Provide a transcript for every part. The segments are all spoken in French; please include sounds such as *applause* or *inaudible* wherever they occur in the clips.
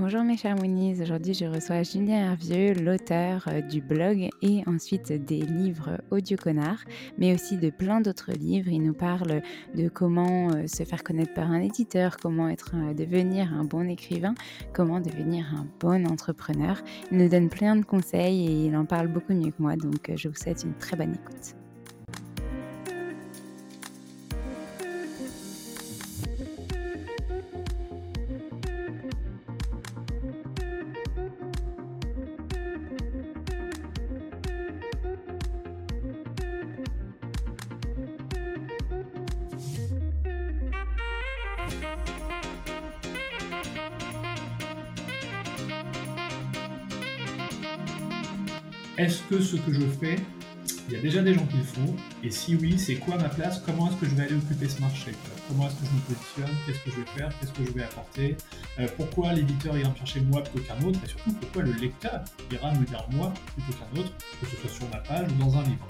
Bonjour mes chers Moonies, aujourd'hui je reçois Julien Hervieux, l'auteur euh, du blog et ensuite des livres Audio Connard, mais aussi de plein d'autres livres. Il nous parle de comment euh, se faire connaître par un éditeur, comment euh, devenir un bon écrivain, comment devenir un bon entrepreneur. Il nous donne plein de conseils et il en parle beaucoup mieux que moi, donc je vous souhaite une très bonne écoute. Que ce que je fais, il y a déjà des gens qui le font. Et si oui, c'est quoi ma place? Comment est-ce que je vais aller occuper ce marché? Comment est-ce que je me positionne? Qu'est-ce que je vais faire? Qu'est-ce que je vais apporter? Euh, Pourquoi l'éditeur ira me chercher moi plutôt qu'un autre? Et surtout, pourquoi le lecteur ira me dire moi plutôt qu'un autre, que ce soit sur ma page ou dans un livre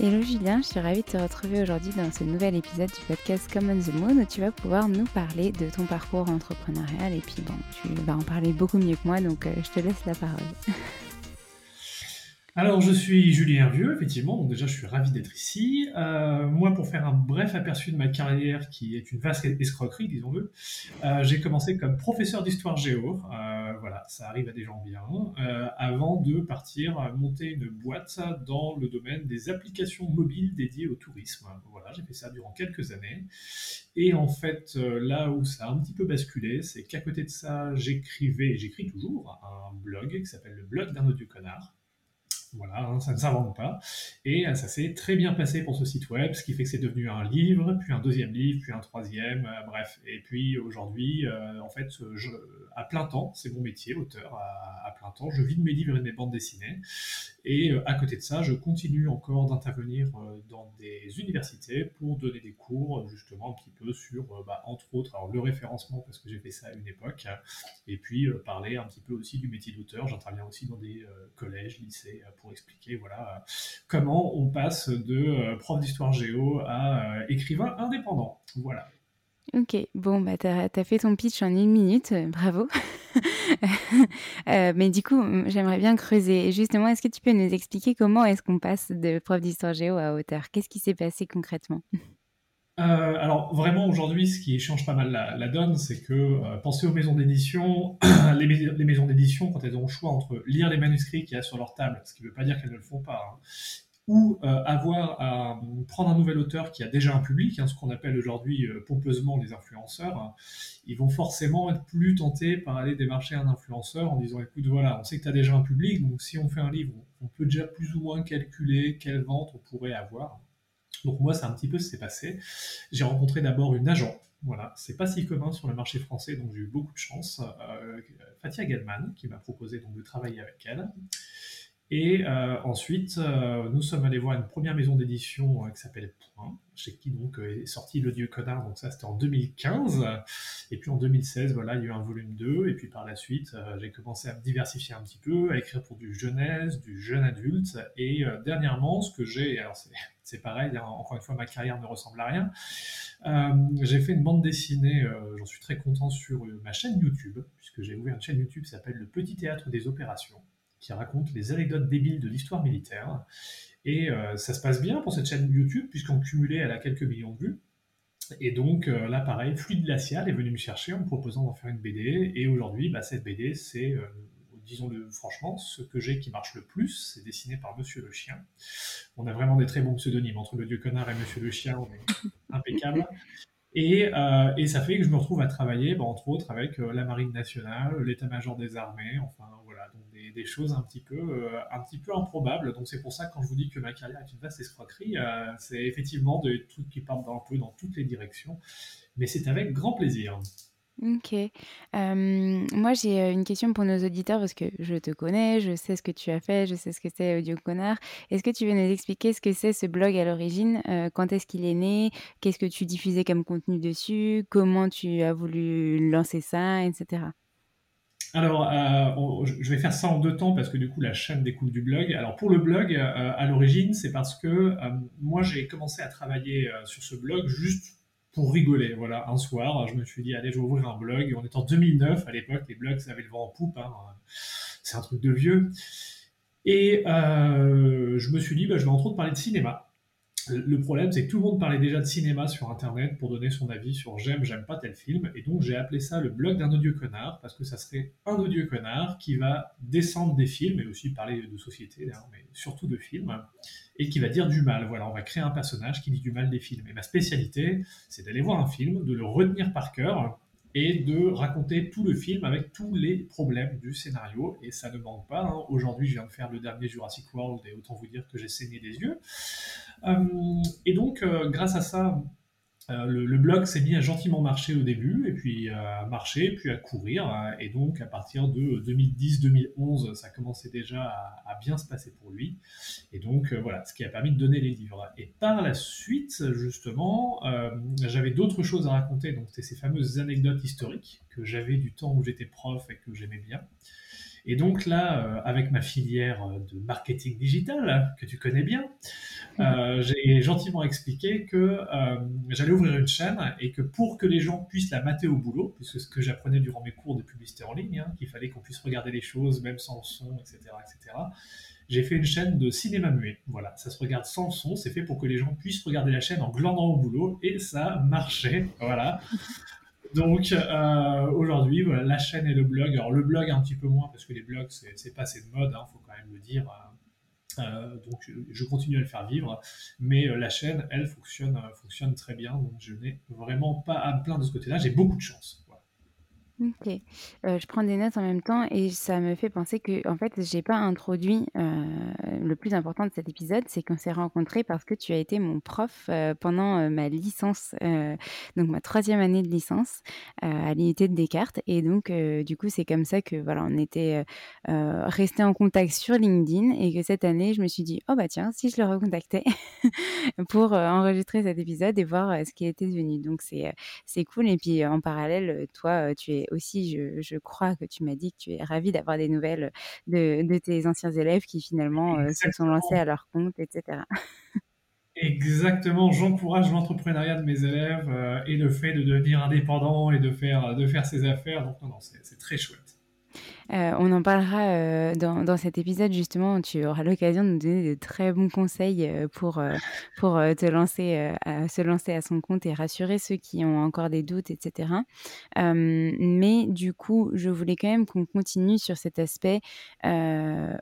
Hello Julien, je suis ravie de te retrouver aujourd'hui dans ce nouvel épisode du podcast Common the Moon où tu vas pouvoir nous parler de ton parcours entrepreneurial et puis bon, tu vas en parler beaucoup mieux que moi donc euh, je te laisse la parole. *laughs* alors, je suis Julien Vieux, effectivement, donc déjà, je suis ravi d'être ici. Euh, moi, pour faire un bref aperçu de ma carrière, qui est une vaste escroquerie, disons-le, euh, j'ai commencé comme professeur d'histoire géo, euh, voilà, ça arrive à des gens bien, avant de partir monter une boîte dans le domaine des applications mobiles dédiées au tourisme. Voilà, j'ai fait ça durant quelques années. Et en fait, là où ça a un petit peu basculé, c'est qu'à côté de ça, j'écrivais, et j'écris toujours, un blog qui s'appelle le blog d'un audio connard voilà, hein, ça ne s'invente pas. Et euh, ça s'est très bien passé pour ce site web, ce qui fait que c'est devenu un livre, puis un deuxième livre, puis un troisième, euh, bref. Et puis aujourd'hui, euh, en fait, à plein temps, c'est mon métier, auteur à, plein temps. Je vis de mes livres et de mes bandes dessinées. Et à côté de ça, je continue encore d'intervenir dans des universités pour donner des cours, justement, un petit peu sur, bah, entre autres, alors, le référencement, parce que j'ai fait ça à une époque, et puis parler un petit peu aussi du métier d'auteur. J'interviens aussi dans des collèges, lycées, pour expliquer voilà, comment on passe de euh, prof d'histoire géo à euh, écrivain indépendant. Voilà. Ok, bon, bah, tu as, fait ton pitch en une minute, *laughs* euh, bravo. mais du coup, j'aimerais bien creuser. Justement, est-ce que tu peux nous expliquer comment est-ce qu'on passe de prof d'histoire géo à auteur? Qu'est-ce qui s'est passé concrètement? Euh, alors vraiment aujourd'hui, ce qui change pas mal la, donne, c'est que euh, pensez aux maisons d'édition, *clears throat* les, maisons d'édition quand elles ont le choix entre lire les manuscrits qu'il y a sur leur table, ce qui ne veut pas dire qu'elles ne le font pas, hein, ou euh, avoir à prendre un nouvel auteur qui a déjà un public, hein, ce qu'on appelle aujourd'hui pompeusement les influenceurs, hein, ils vont forcément être plus tentés par aller démarcher un influenceur en disant écoute voilà, on sait que tu as déjà un public, donc si on fait un livre, on peut déjà plus ou moins calculer quelle vente on pourrait avoir. Donc moi, c'est un petit peu ce qui s'est passé. J'ai rencontré d'abord une agent. Voilà, c'est pas si commun sur le marché français, donc j'ai eu beaucoup de chance. Euh, Fatia Gelman, qui m'a proposé donc de travailler avec elle. Et euh, ensuite, euh, nous sommes allés voir une première maison d'édition qui s'appelle Point, chez qui donc est sorti Le Dieu Connard, donc ça c'était en 2015. Et puis en 2016, voilà, il y a eu un volume 2. Et puis par la suite, j'ai commencé à me diversifier un petit peu, à écrire pour du jeunesse, du jeune adulte. Et dernièrement, ce que j'ai, alors *laughs* c'est pareil, hein, encore une fois, ma carrière ne ressemble à rien. Euh, j'ai fait une bande dessinée, euh, j'en suis très content, sur euh, ma chaîne YouTube, puisque j'ai ouvert une chaîne YouTube qui s'appelle Le Petit Théâtre des Opérations, qui raconte les anecdotes débiles de l'histoire militaire. Et ça se passe bien pour cette chaîne YouTube, puisqu'en cumulé, elle a quelques millions de vues. Et donc là, pareil, Fluide Glacial est venu me chercher en me proposant d'en faire une BD. Et aujourd'hui, bah, cette BD, c'est disons-le franchement, ce que j'ai qui marche le plus, c'est dessiné par Monsieur le Chien. On a vraiment des très bons pseudonymes entre le Dieu Connard et Monsieur le Chien, on est *laughs* impeccable. Et, euh, et, ça fait que je me retrouve à travailler, bah, entre autres, avec euh, la Marine nationale, l'état-major des armées, enfin voilà, donc des, choses un petit peu, euh, un petit peu improbables. Donc c'est pour ça que quand je vous dis que ma carrière est une vaste escroquerie, c'est effectivement des trucs qui partent un peu dans toutes les directions, mais c'est avec grand plaisir. OK. moi, j'ai, une question pour nos auditeurs parce que je te connais, je sais ce que tu as fait, je sais ce que c'est Audio Connard. Est-ce que tu veux nous expliquer ce que c'est ce blog à l'origine? quand est-ce qu'il est né? Qu'est-ce que tu diffusais comme contenu dessus? Comment tu as voulu lancer ça etc. Alors, je vais faire ça en deux temps parce que du coup, la chaîne découle du blog. Alors, pour le blog, à l'origine, c'est parce que, moi, j'ai commencé à travailler, sur ce blog juste pour rigoler. Voilà, un soir, je me suis dit, allez, je vais ouvrir un blog. On est en 2009 à l'époque, les blogs, ça avait le vent en poupe. Hein. C'est un truc de vieux. Et euh, je me suis dit, bah, je vais entre autres parler de cinéma. Le problème, c'est que tout le monde parlait déjà de cinéma sur Internet pour donner son avis sur j'aime, j'aime pas tel film. Et donc, j'ai appelé ça le blog d'un odieux connard, parce que ça serait un odieux connard qui va descendre des films, et aussi parler de société, mais surtout de films, et qui va dire du mal. Voilà, on va créer un personnage qui dit du mal des films. Et ma spécialité, c'est d'aller voir un film, de le retenir par cœur, et de raconter tout le film avec tous les problèmes du scénario. Et ça ne manque pas. Hein. Aujourd'hui, je viens de faire le dernier Jurassic World et autant vous dire que j'ai saigné des yeux. Euh, et donc, euh, grâce à ça, euh, le, blog s'est mis à gentiment marcher au début, et puis à marcher, puis à courir. Et donc, à partir de 2010-2011, ça commençait déjà à, bien se passer pour lui. Et donc, voilà, ce qui a permis de donner les livres. Et par la suite, justement, j'avais d'autres choses à raconter. Donc, c'était ces fameuses anecdotes historiques que j'avais du temps où j'étais prof et que j'aimais bien. Et donc là, avec ma filière de marketing digital, que tu connais bien, euh, j'ai gentiment expliqué que euh, j'allais ouvrir une chaîne et que pour que les gens puissent la mater au boulot, puisque ce que j'apprenais durant mes cours de publicité en ligne, hein, qu'il fallait qu'on puisse regarder les choses même sans son, etc., etc., j'ai fait une chaîne de cinéma muet. Voilà, ça se regarde sans son, c'est fait pour que les gens puissent regarder la chaîne en glandant au boulot, et ça marchait. Voilà. Donc euh, aujourd'hui, la chaîne et le blog. Alors le blog un petit peu moins parce que les blogs c'est passé de mode, il hein, faut quand même le dire. Euh, donc je continue à le faire vivre, mais la chaîne, elle fonctionne, fonctionne très bien. Donc je n'ai vraiment pas à me plaindre de ce côté-là. J'ai beaucoup de chance. OK. je prends des notes en même temps et ça me fait penser que en fait, j'ai pas introduit, le plus important de cet épisode, c'est qu'on s'est rencontrés parce que tu as été mon prof, pendant, ma licence, donc ma troisième année de licence, à l'unité de Descartes et donc du coup, c'est comme ça que voilà, on était, restés en contact sur LinkedIn et que cette année, je me suis dit: «Oh bah tiens, si je le recontactais?» *laughs* pour, enregistrer cet épisode et voir, ce qui était devenu. Donc c'est, c'est cool et puis, en parallèle, toi, tu es aussi, je, crois que tu m'as dit que tu es ravie d'avoir des nouvelles de, tes anciens élèves qui finalement euh, se sont lancés à leur compte, etc. Exactement, j'encourage l'entrepreneuriat de mes élèves euh, et le fait de devenir indépendant et de faire, de faire ses affaires. Donc non, non, c'est très chouette. Euh, on en parlera euh, dans, dans, cet épisode justement. Tu auras l'occasion de nous donner de très bons conseils euh, pour, pour te lancer, se lancer à son compte et rassurer ceux qui ont encore des doutes, etc. mais du coup, je voulais quand même qu'on continue sur cet aspect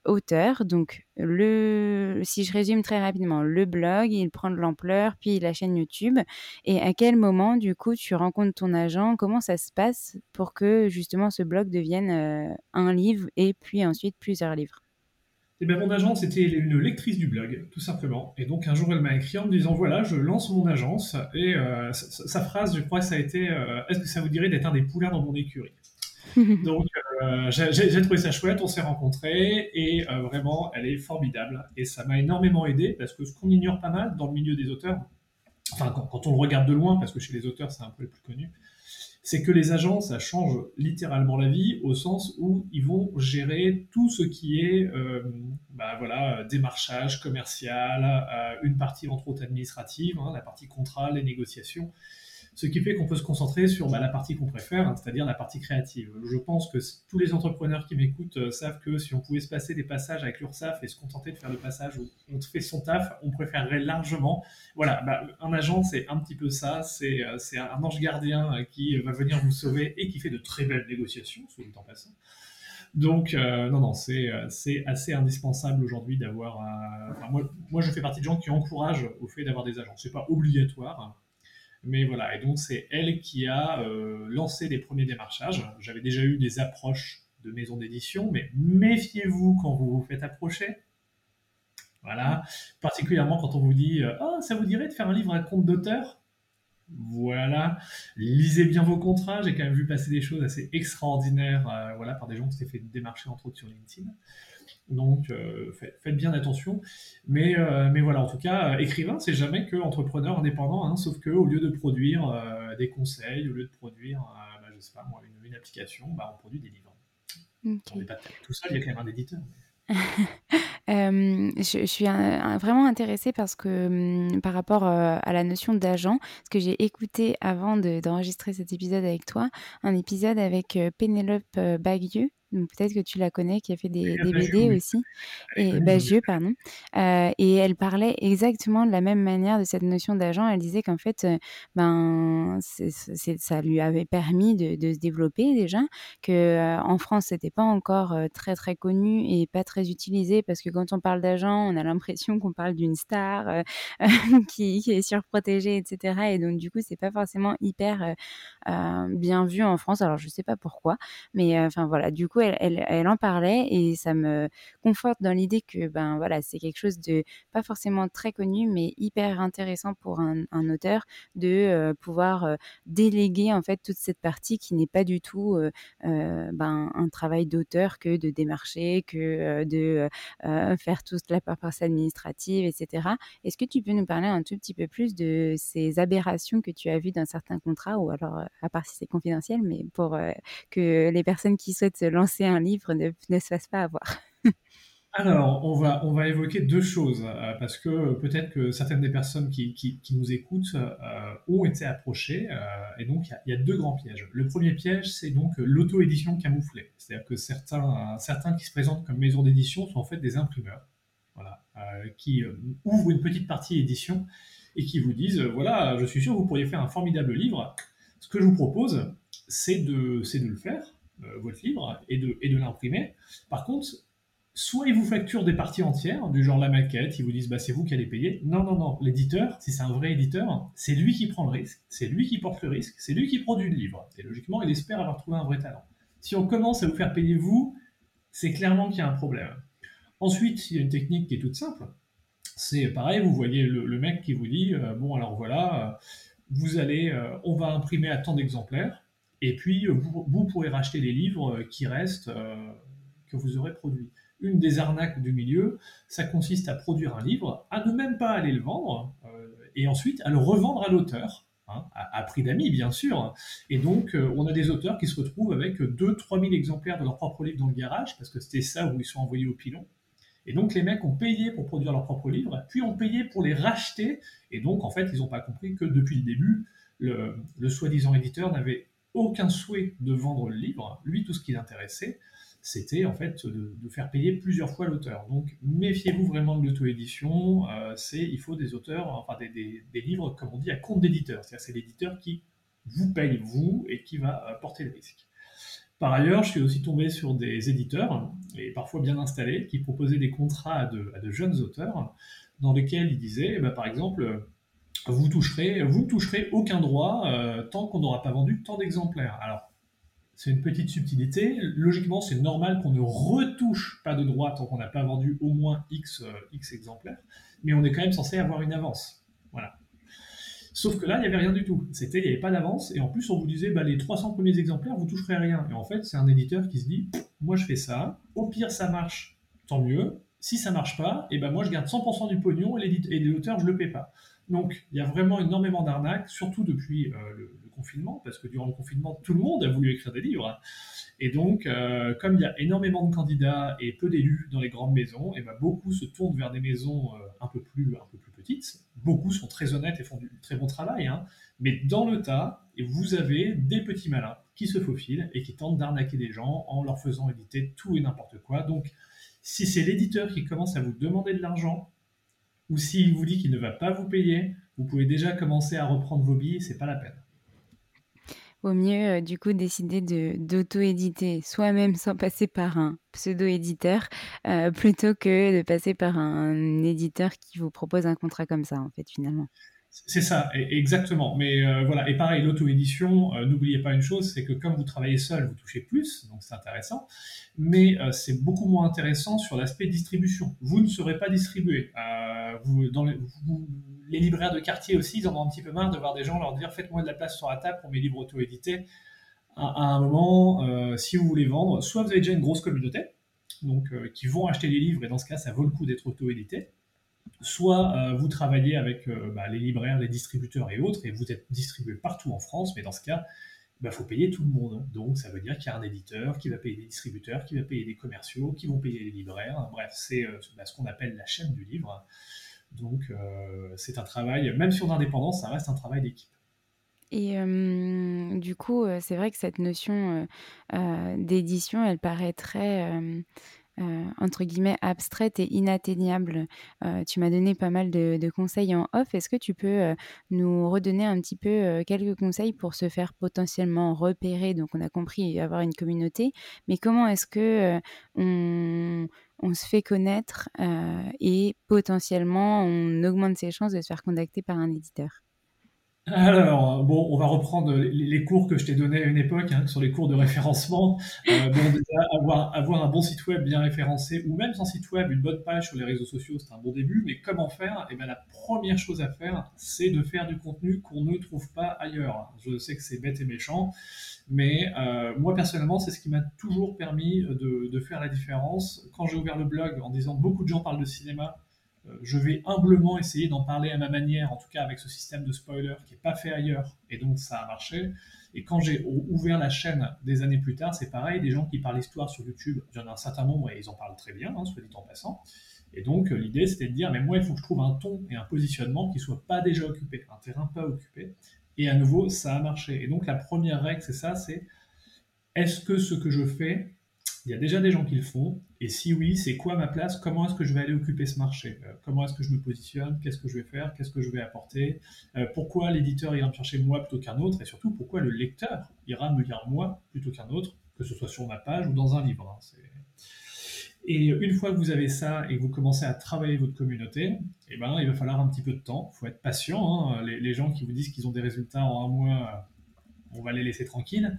auteur. Donc, le, si je résume très rapidement, le blog, il prend de l'ampleur, puis la chaîne YouTube. Et à quel moment, du coup, tu rencontres ton agent? Comment ça se passe pour que justement ce blog devienne euh, un livre et puis ensuite plusieurs livres eh bien, mon agent, c'était une lectrice du blog, tout simplement. Et donc, un jour, elle m'a écrit en me disant Voilà, je lance mon agence. Et euh, sa, phrase, je crois que ça a été euh, Est-ce que ça vous dirait d'être un des poulains dans mon écurie? *laughs* Donc, euh, j'ai trouvé ça chouette, on s'est rencontrés et vraiment, elle est formidable. Et ça m'a énormément aidé parce que ce qu'on ignore pas mal dans le milieu des auteurs, enfin, quand, on le regarde de loin, parce que chez les auteurs, c'est un peu le plus connu, c'est que les agents, ça change littéralement la vie au sens où ils vont gérer tout ce qui est euh, bah, démarchage commercial, une partie entre autres administrative, hein, la partie contrat, les négociations ce qui fait qu'on peut se concentrer sur bah, la partie qu'on préfère, hein, c'est-à-dire la partie créative. Je pense que tous les entrepreneurs qui m'écoutent euh, savent que si on pouvait se passer des passages avec l'URSSAF et se contenter de faire le passage où on fait son taf, on préférerait largement. Voilà, bah, un agent, c'est un petit peu ça, c'est euh, un ange gardien euh, qui va venir vous sauver et qui fait de très belles négociations, soit le temps passant. Donc, non, non, c'est assez indispensable aujourd'hui d'avoir. moi, moi, je fais partie de gens qui encouragent au fait d'avoir des agents. C'est pas obligatoire, hein. Mais voilà, et donc c'est elle qui a euh, lancé les premiers démarchages. J'avais déjà eu des approches de maisons d'édition, mais méfiez-vous quand vous vous faites approcher. Voilà, particulièrement quand on vous dit Oh, ça vous dirait de faire un livre à compte d'auteur? Voilà, lisez bien vos contrats. J'ai quand même vu passer des choses assez extraordinaires euh, voilà, par des gens qui s'étaient fait démarcher, entre autres, sur LinkedIn. Donc, euh, faites, bien attention. Mais, euh, mais voilà, en tout cas, euh, écrivain, c'est jamais que entrepreneur indépendant, hein, sauf que au lieu de produire des conseils, au lieu de produire, bah, je sais pas moi, une, application, bah, on produit des livres. On n'est pas tout seul, il y a quand même un éditeur. *laughs* je, suis vraiment intéressée parce que hum, par rapport à la notion d'agent, parce que j'ai écouté avant d'enregistrer cet épisode avec toi, un épisode avec Pénélope Bagieux, peut-être que tu la connais, qui a fait des, BD aussi, et Bagieux, pardon. Euh, et elle parlait exactement de la même manière de cette notion d'agent. Elle disait qu'en fait, euh, ben, ça lui avait permis de, se développer déjà, que euh, en France, c'était pas encore très très connu et pas très utilisé parce que quand on parle d'agent, on a l'impression qu'on parle d'une star *laughs* qui, est surprotégée, etc. Et donc du coup, c'est pas forcément hyper bien vu en France. Alors je sais pas pourquoi, mais enfin voilà. Du coup, elle, en parlait et ça me conforte dans l'idée que ben voilà, c'est quelque chose de pas forcément très connu, mais hyper intéressant pour un, auteur de euh, pouvoir euh, déléguer en fait toute cette partie qui n'est pas du tout euh, ben, un travail d'auteur que de démarcher, que de faire toute la paperasse administrative, etc. Est-ce que tu peux nous parler un tout petit peu plus de ces aberrations que tu as vues dans certains contrats, ou alors à part si c'est confidentiel, mais pour que les personnes qui souhaitent se lancer un livre ne, se fasse pas avoir *laughs* alors, on va, on va évoquer deux choses, euh, parce que peut-être que certaines des personnes qui, qui, nous écoutent euh, ont été approchées, euh, et donc il y, a deux grands pièges. Le premier piège, c'est donc l'auto-édition camouflée. C'est-à-dire que certains, certains qui se présentent comme maison d'édition sont en fait des imprimeurs. voilà, qui ouvrent une petite partie édition et qui vous disent, voilà, je suis sûr vous pourriez faire un formidable livre. Ce que je vous propose, c'est de, de le faire, votre livre, et de, l'imprimer. Par contre, soit ils vous facturent des parties entières, du genre la maquette, ils vous disent bah, c'est vous qui allez payer. Non, non, non, l'éditeur, si c'est un vrai éditeur, c'est lui qui prend le risque, c'est lui qui porte le risque, c'est lui qui produit le livre. Et logiquement, il espère avoir trouvé un vrai talent. Si on commence à vous faire payer vous, c'est clairement qu'il y a un problème. Ensuite, il y a une technique qui est toute simple. C'est pareil, vous voyez le, mec qui vous dit euh, bon alors voilà, euh, vous allez, euh, on va imprimer à tant d'exemplaires, et puis vous, pourrez racheter les livres qui restent que vous aurez produits. Une des arnaques du milieu, ça consiste à produire un livre, à ne même pas aller le vendre, euh, et ensuite à le revendre à l'auteur. Hein, à, prix d'amis, bien sûr. Et donc, euh, on a des auteurs qui se retrouvent avec 2-3 000 exemplaires de leur propre livre dans le garage, parce que c'était ça où ils sont envoyés au pilon. Et donc, les mecs ont payé pour produire leurs propres livres, puis ont payé pour les racheter. Et donc, en fait, ils n'ont pas compris que depuis le début, le soi-disant éditeur n'avait aucun souhait de vendre le livre. Lui, tout ce qui l'intéressait, c'était en fait de, faire payer plusieurs fois l'auteur. Donc méfiez-vous vraiment de l'auto-édition. Euh, c'est il faut des auteurs, enfin des, livres comme on dit à compte d'éditeur. C'est-à-dire c'est l'éditeur qui vous paye vous et qui va euh, porter le risque. Par ailleurs, je suis aussi tombé sur des éditeurs, et parfois bien installés, qui proposaient des contrats à de, jeunes auteurs, dans lesquels ils disaient, eh ben, par exemple, vous toucherez, vous ne toucherez aucun droit euh, tant qu'on n'aura pas vendu tant d'exemplaires. Alors, c'est une petite subtilité. Logiquement, c'est normal qu'on ne retouche pas de droit tant qu'on n'a pas vendu au moins X, euh, exemplaires, mais on est quand même censé avoir une avance. Voilà. Sauf que là, il n'y avait rien du tout. C'était, il n'y avait pas d'avance, et en plus, on vous disait, bah, les 300 premiers exemplaires, vous toucherez rien. Et en fait, c'est un éditeur qui se dit, moi, je fais ça. Au pire, ça marche, tant mieux. Si ça marche pas, et ben moi, je garde 100% du pognon et l'auteur, je le paie pas. Donc, il y a vraiment énormément d'arnaques, surtout depuis euh, le, confinement, parce que durant le confinement, tout le monde a voulu écrire des livres. Et donc, euh, comme il y a énormément de candidats et peu d'élus dans les grandes maisons, et ben beaucoup se tournent vers des maisons euh, un, peu plus, un peu plus petites. Beaucoup sont très honnêtes et font du très bon travail. Hein. Mais dans le tas, vous avez des petits malins qui se faufilent et qui tentent d'arnaquer des gens en leur faisant éditer tout et n'importe quoi. Donc, si c'est l'éditeur qui commence à vous demander de l'argent, ou s'il vous dit qu'il ne va pas vous payer, vous pouvez déjà commencer à reprendre vos billets, c'est pas la peine. Vaut mieux euh, du coup décider de d'auto-éditer soi-même sans passer par un pseudo-éditeur euh, plutôt que de passer par un éditeur qui vous propose un contrat comme ça en fait finalement. C'est ça, exactement. Mais euh, voilà, et pareil, l'auto-édition, euh, n'oubliez pas une chose, c'est que comme vous travaillez seul, vous touchez plus, donc c'est intéressant, mais euh, c'est beaucoup moins intéressant sur l'aspect distribution. Vous ne serez pas distribué. les, libraires de quartier aussi, ils en ont un petit peu marre de voir des gens leur dire faites-moi de la place sur la table pour mes livres auto-édités. À, à, un moment, si vous voulez vendre, soit vous avez déjà une grosse communauté, donc qui vont acheter les livres, et dans ce cas, ça vaut le coup d'être auto-édité soit euh, vous travaillez avec euh, bah, les libraires, les distributeurs et autres, et vous êtes distribué partout en France, mais dans ce cas, il bah, faut payer tout le monde. Donc ça veut dire qu'il y a un éditeur qui va payer des distributeurs, qui va payer des commerciaux, qui vont payer les libraires. Bref, c'est euh, bah, ce qu'on appelle la chaîne du livre. Donc c'est un travail, même sur l'indépendance, ça reste un travail d'équipe. Et du coup, c'est vrai que cette notion d'édition, elle paraît très euh, entre guillemets abstraite et inatteignable. Euh, tu m'as donné pas mal de, conseils en off. Est-ce que tu peux euh, nous redonner un petit peu quelques conseils pour se faire potentiellement repérer? Donc on a compris avoir une communauté, mais comment est-ce que on, on, se fait connaître et potentiellement on augmente ses chances de se faire contacter par un éditeur? Alors, bon, on va reprendre les, cours que je t'ai donnés à une époque, hein, sur les cours de référencement. Euh, bon, déjà, avoir, avoir un bon site web bien référencé, ou même sans site web, une bonne page sur les réseaux sociaux, c'est un bon début. Mais comment faire? Eh bien, la première chose à faire, c'est de faire du contenu qu'on ne trouve pas ailleurs. Je sais que c'est bête et méchant, mais euh, moi, personnellement, c'est ce qui m'a toujours permis de, de faire la différence. Quand j'ai ouvert le blog en disant beaucoup de gens parlent de cinéma, je vais humblement essayer d'en parler à ma manière, en tout cas avec ce système de spoiler qui n'est pas fait ailleurs, et donc ça a marché. Et quand j'ai ouvert la chaîne des années plus tard, c'est pareil, des gens qui parlent histoire sur YouTube, il y en a un certain nombre et ils en parlent très bien, hein, soit dit en passant. Et donc euh, l'idée c'était de dire, mais moi il faut que je trouve un ton et un positionnement qui soit pas déjà occupé, un terrain pas occupé. Et à nouveau, ça a marché. Et donc la première règle, c'est ça, c'est est-ce que ce que je fais il y a déjà des gens qui le font. Et si oui, c'est quoi ma place? Comment est-ce que je vais aller occuper ce marché? Euh, Comment est-ce que je me positionne? Qu'est-ce que je vais faire? Qu'est-ce que je vais apporter? Euh, Pourquoi l'éditeur ira me chercher moi plutôt qu'un autre? Et surtout, pourquoi le lecteur ira me lire moi plutôt qu'un autre, que ce soit sur ma page ou dans un livre hein, et une fois que vous avez ça et que vous commencez à travailler votre communauté, eh ben, il va falloir un petit peu de temps. Il faut être patient. Hein. Les, les, gens qui vous disent qu'ils ont des résultats en un mois, on va les laisser tranquilles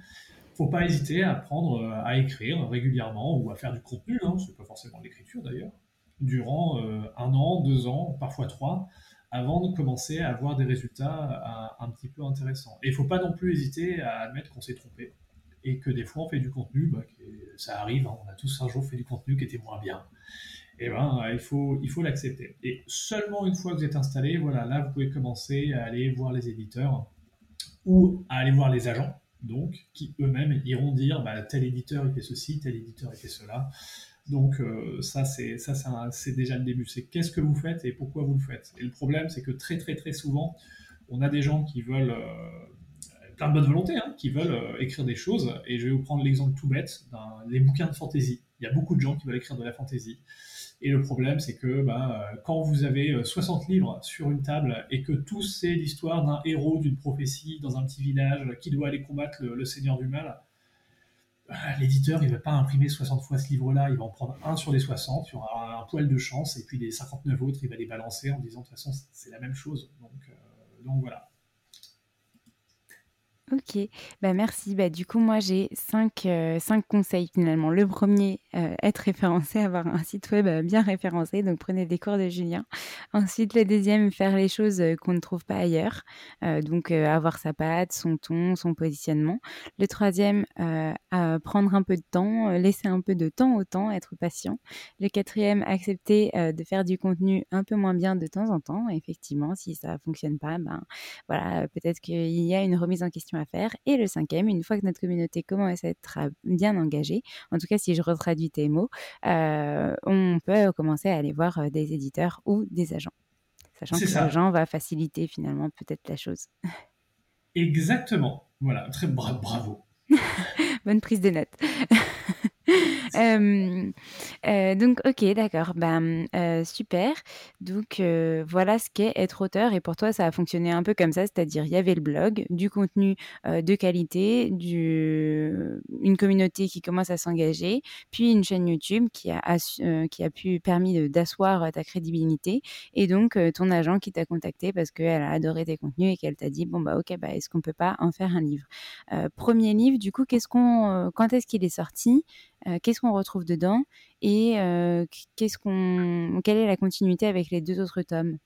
faut pas hésiter à apprendre euh, à écrire régulièrement ou à faire du contenu, hein, c'est pas forcément l'écriture d'ailleurs, durant euh, un an, deux ans, parfois trois, avant de commencer à avoir des résultats euh, un petit peu intéressants. Et il faut pas non plus hésiter à admettre qu'on s'est trompé et que des fois on fait du contenu, bah, ça arrive, hein, on a tous un jour fait du contenu qui était moins bien. Et eh ben, il faut il faut l'accepter. Et seulement une fois que vous êtes installé, voilà, là vous pouvez commencer à aller voir les éditeurs ou à aller voir les agents donc, qui eux-mêmes iront dire bah, tel éditeur il fait ceci, tel éditeur il fait cela. Donc euh, ça, c'est ça, c'est déjà le début. C'est qu'est-ce que vous faites et pourquoi vous le faites. Et le problème, c'est que très très très souvent, on a des gens qui veulent euh, plein de bonne volonté, hein, qui veulent euh, écrire des choses. Et je vais vous prendre l'exemple tout bête des bouquins de fantasy. Il y a beaucoup de gens qui veulent écrire de la fantasy. Et le problème, c'est que bah, quand vous avez 60 euh, livres sur une table et que tous c'est l'histoire d'un héros d'une prophétie dans un petit village qui doit aller combattre le, Seigneur du Mal, bah, l'éditeur, il ne va pas imprimer 60 fois ce livre-là, il va en prendre un sur les 60, il y aura un poil de chance, et puis les 59 autres, il va les balancer en disant de toute façon, c'est la même chose. Donc, euh, voilà. Ok, bah merci. Bah, du coup, moi, j'ai cinq, euh, cinq conseils finalement. Le premier, euh, être référencé, avoir un site web euh, bien référencé. Donc, prenez des cours de Julien. Ensuite, le deuxième, faire les choses qu'on ne trouve pas ailleurs. donc, avoir sa patte, son ton, son positionnement. Le troisième, prendre un peu de temps, laisser un peu de temps au temps, être patient. Le quatrième, accepter de faire du contenu un peu moins bien de temps en temps. Effectivement, si ça fonctionne pas, ben voilà, peut-être qu'il y a une remise en question à faire. Et le cinquième, une fois que notre communauté commence à être bien engagée, en tout cas si je retraduis euh, on peut commencer à aller voir euh, des éditeurs ou des agents. Sachant que l'agent va faciliter finalement peut-être la chose. Exactement. Voilà, très bravo. *laughs* Bonne prise de notes. *laughs* Euh, euh, donc, ok, d'accord. Ben, euh, super. Donc, voilà ce qu'est être auteur. Et pour toi, ça a fonctionné un peu comme ça, c'est-à-dire il y avait le blog, du contenu de qualité, une communauté qui commence à s'engager, puis une chaîne YouTube qui a, qui a pu permis d'asseoir ta crédibilité, et donc ton agent qui t'a contacté parce qu'elle a adoré tes contenus et qu'elle t'a dit bon bah ok, bah est-ce qu'on peut pas en faire un livre? Premier livre, du coup, qu'est-ce qu'on, quand est-ce qu'il est sorti? Euh, qu'est-ce qu'on retrouve dedans et euh, qu'est-ce qu'on, quelle est la continuité avec les deux autres tomes?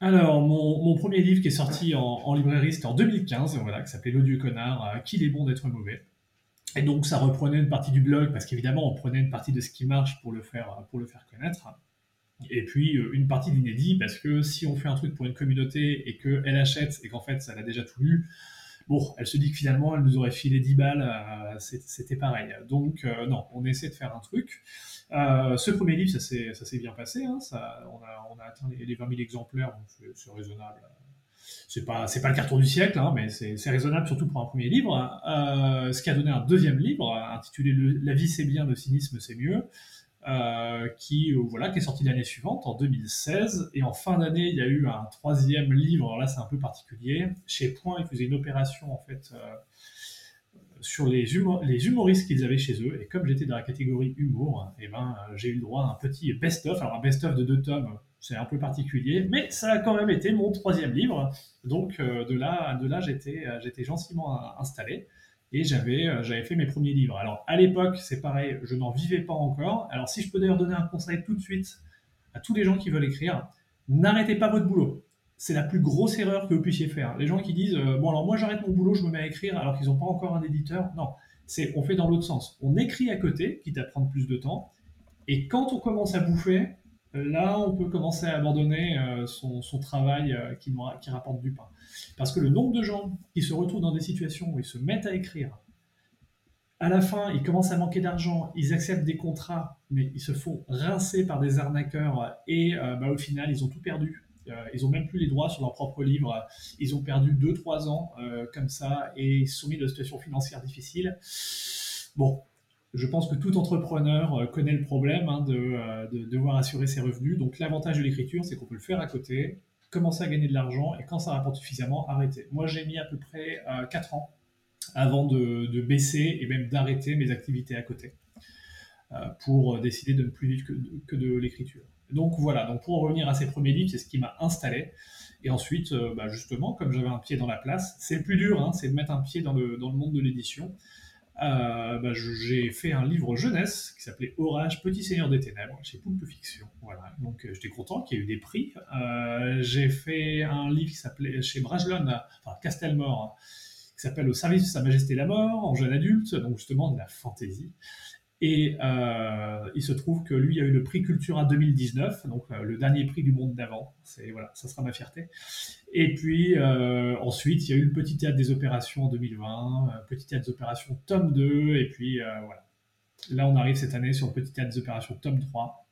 Alors, mon, premier livre qui est sorti en, librairie, c'était en 2015, voilà, qui s'appelait L'odieux connard, euh, Qu'il est bon d'être mauvais. Et donc, ça reprenait une partie du blog, parce qu'évidemment, on prenait une partie de ce qui marche pour le faire, pour le faire connaître. Et puis, une partie de l'inédit, parce que si on fait un truc pour une communauté et qu'elle achète et qu'en fait, ça l'a déjà tout lu, Bon, elle se dit que finalement, elle nous aurait filé 10 balles, euh, c'était pareil. Donc, euh, non, on essaie de faire un truc. Euh, ce premier livre, ça s'est bien passé. Hein, ça, on, a, on, a, atteint les, 20 000 exemplaires, donc c'est raisonnable. C'est pas, pas le carton du siècle, hein, mais c'est raisonnable surtout pour un premier livre. ce qui a donné un deuxième livre intitulé La vie c'est bien, le cynisme c'est mieux. Euh, qui, euh, voilà, qui est sorti l'année suivante, en 2016. Et en fin d'année, il y a eu un troisième livre. Alors là, c'est un peu particulier. Chez Point, ils faisaient une opération, en fait, euh, sur les, les humoristes qu'ils avaient chez eux. Et comme j'étais dans la catégorie humour, eh ben, j'ai eu le droit à un petit best-of. Alors, un best-of de deux tomes, c'est un peu particulier, mais ça a quand même été mon troisième livre. Donc, de là, de là j'étais gentiment installé et j'avais euh, j'avais fait mes premiers livres. Alors à l'époque, c'est pareil, je n'en vivais pas encore. Alors si je peux d'ailleurs donner un conseil tout de suite à tous les gens qui veulent écrire, n'arrêtez pas votre boulot. C'est la plus grosse erreur que vous puissiez faire. Les gens qui disent euh, bon alors moi j'arrête mon boulot, je me mets à écrire alors qu'ils n'ont pas encore un éditeur. Non, c'est on fait dans l'autre sens. On écrit à côté, quitte à prendre plus de temps. Et quand on commence à bouffer, là on peut commencer à abandonner euh, son, travail qui, qui rapporte du pain. Parce que le nombre de gens qui se retrouvent dans des situations où ils se mettent à écrire, à la fin, ils commencent à manquer d'argent, ils acceptent des contrats, mais ils se font rincer par des arnaqueurs et euh, bah, au final, ils ont tout perdu. Euh, ils n'ont même plus les droits sur leur propre livre. Ils ont perdu 2-3 ans euh, comme ça et ils sont mis dans une situation financière difficile. Bon, je pense que tout entrepreneur connaît le problème hein, de, de, devoir assurer ses revenus. Donc l'avantage de l'écriture, c'est qu'on peut le faire à côté, commencer à gagner de l'argent et quand ça rapporte suffisamment, arrêter. Moi, j'ai mis à peu près 4 ans avant de, baisser et même d'arrêter mes activités à côté pour décider de ne plus vivre que, de l'écriture. Donc voilà, donc pour revenir à ces premiers livres, c'est ce qui m'a installé. Et ensuite, euh, bah, justement, comme j'avais un pied dans la place, c'est le plus dur, hein, c'est de mettre un pied dans le monde de l'édition. Euh, bah, j'ai fait un livre jeunesse qui s'appelait Orage, Petit Seigneur des Ténèbres chez Poulpe Fiction. Voilà, donc euh, j'étais content qu'il y ait eu des prix. j'ai fait un livre qui s'appelait chez Bragelonne, enfin Castelmore, qui s'appelle Au service de Sa Majesté la Mort, en jeune adulte, donc justement de la fantaisie. Et euh, il se trouve que lui a eu le prix Cultura 2019, donc euh, le dernier prix du monde d'avant. C'est voilà, ça sera ma fierté. Et puis euh, ensuite, il y a eu le Petit Théâtre des Opérations en 2020, Petit Théâtre des Opérations tome 2, et puis voilà. Là, on arrive cette année sur le Petit Théâtre des Opérations tome 3.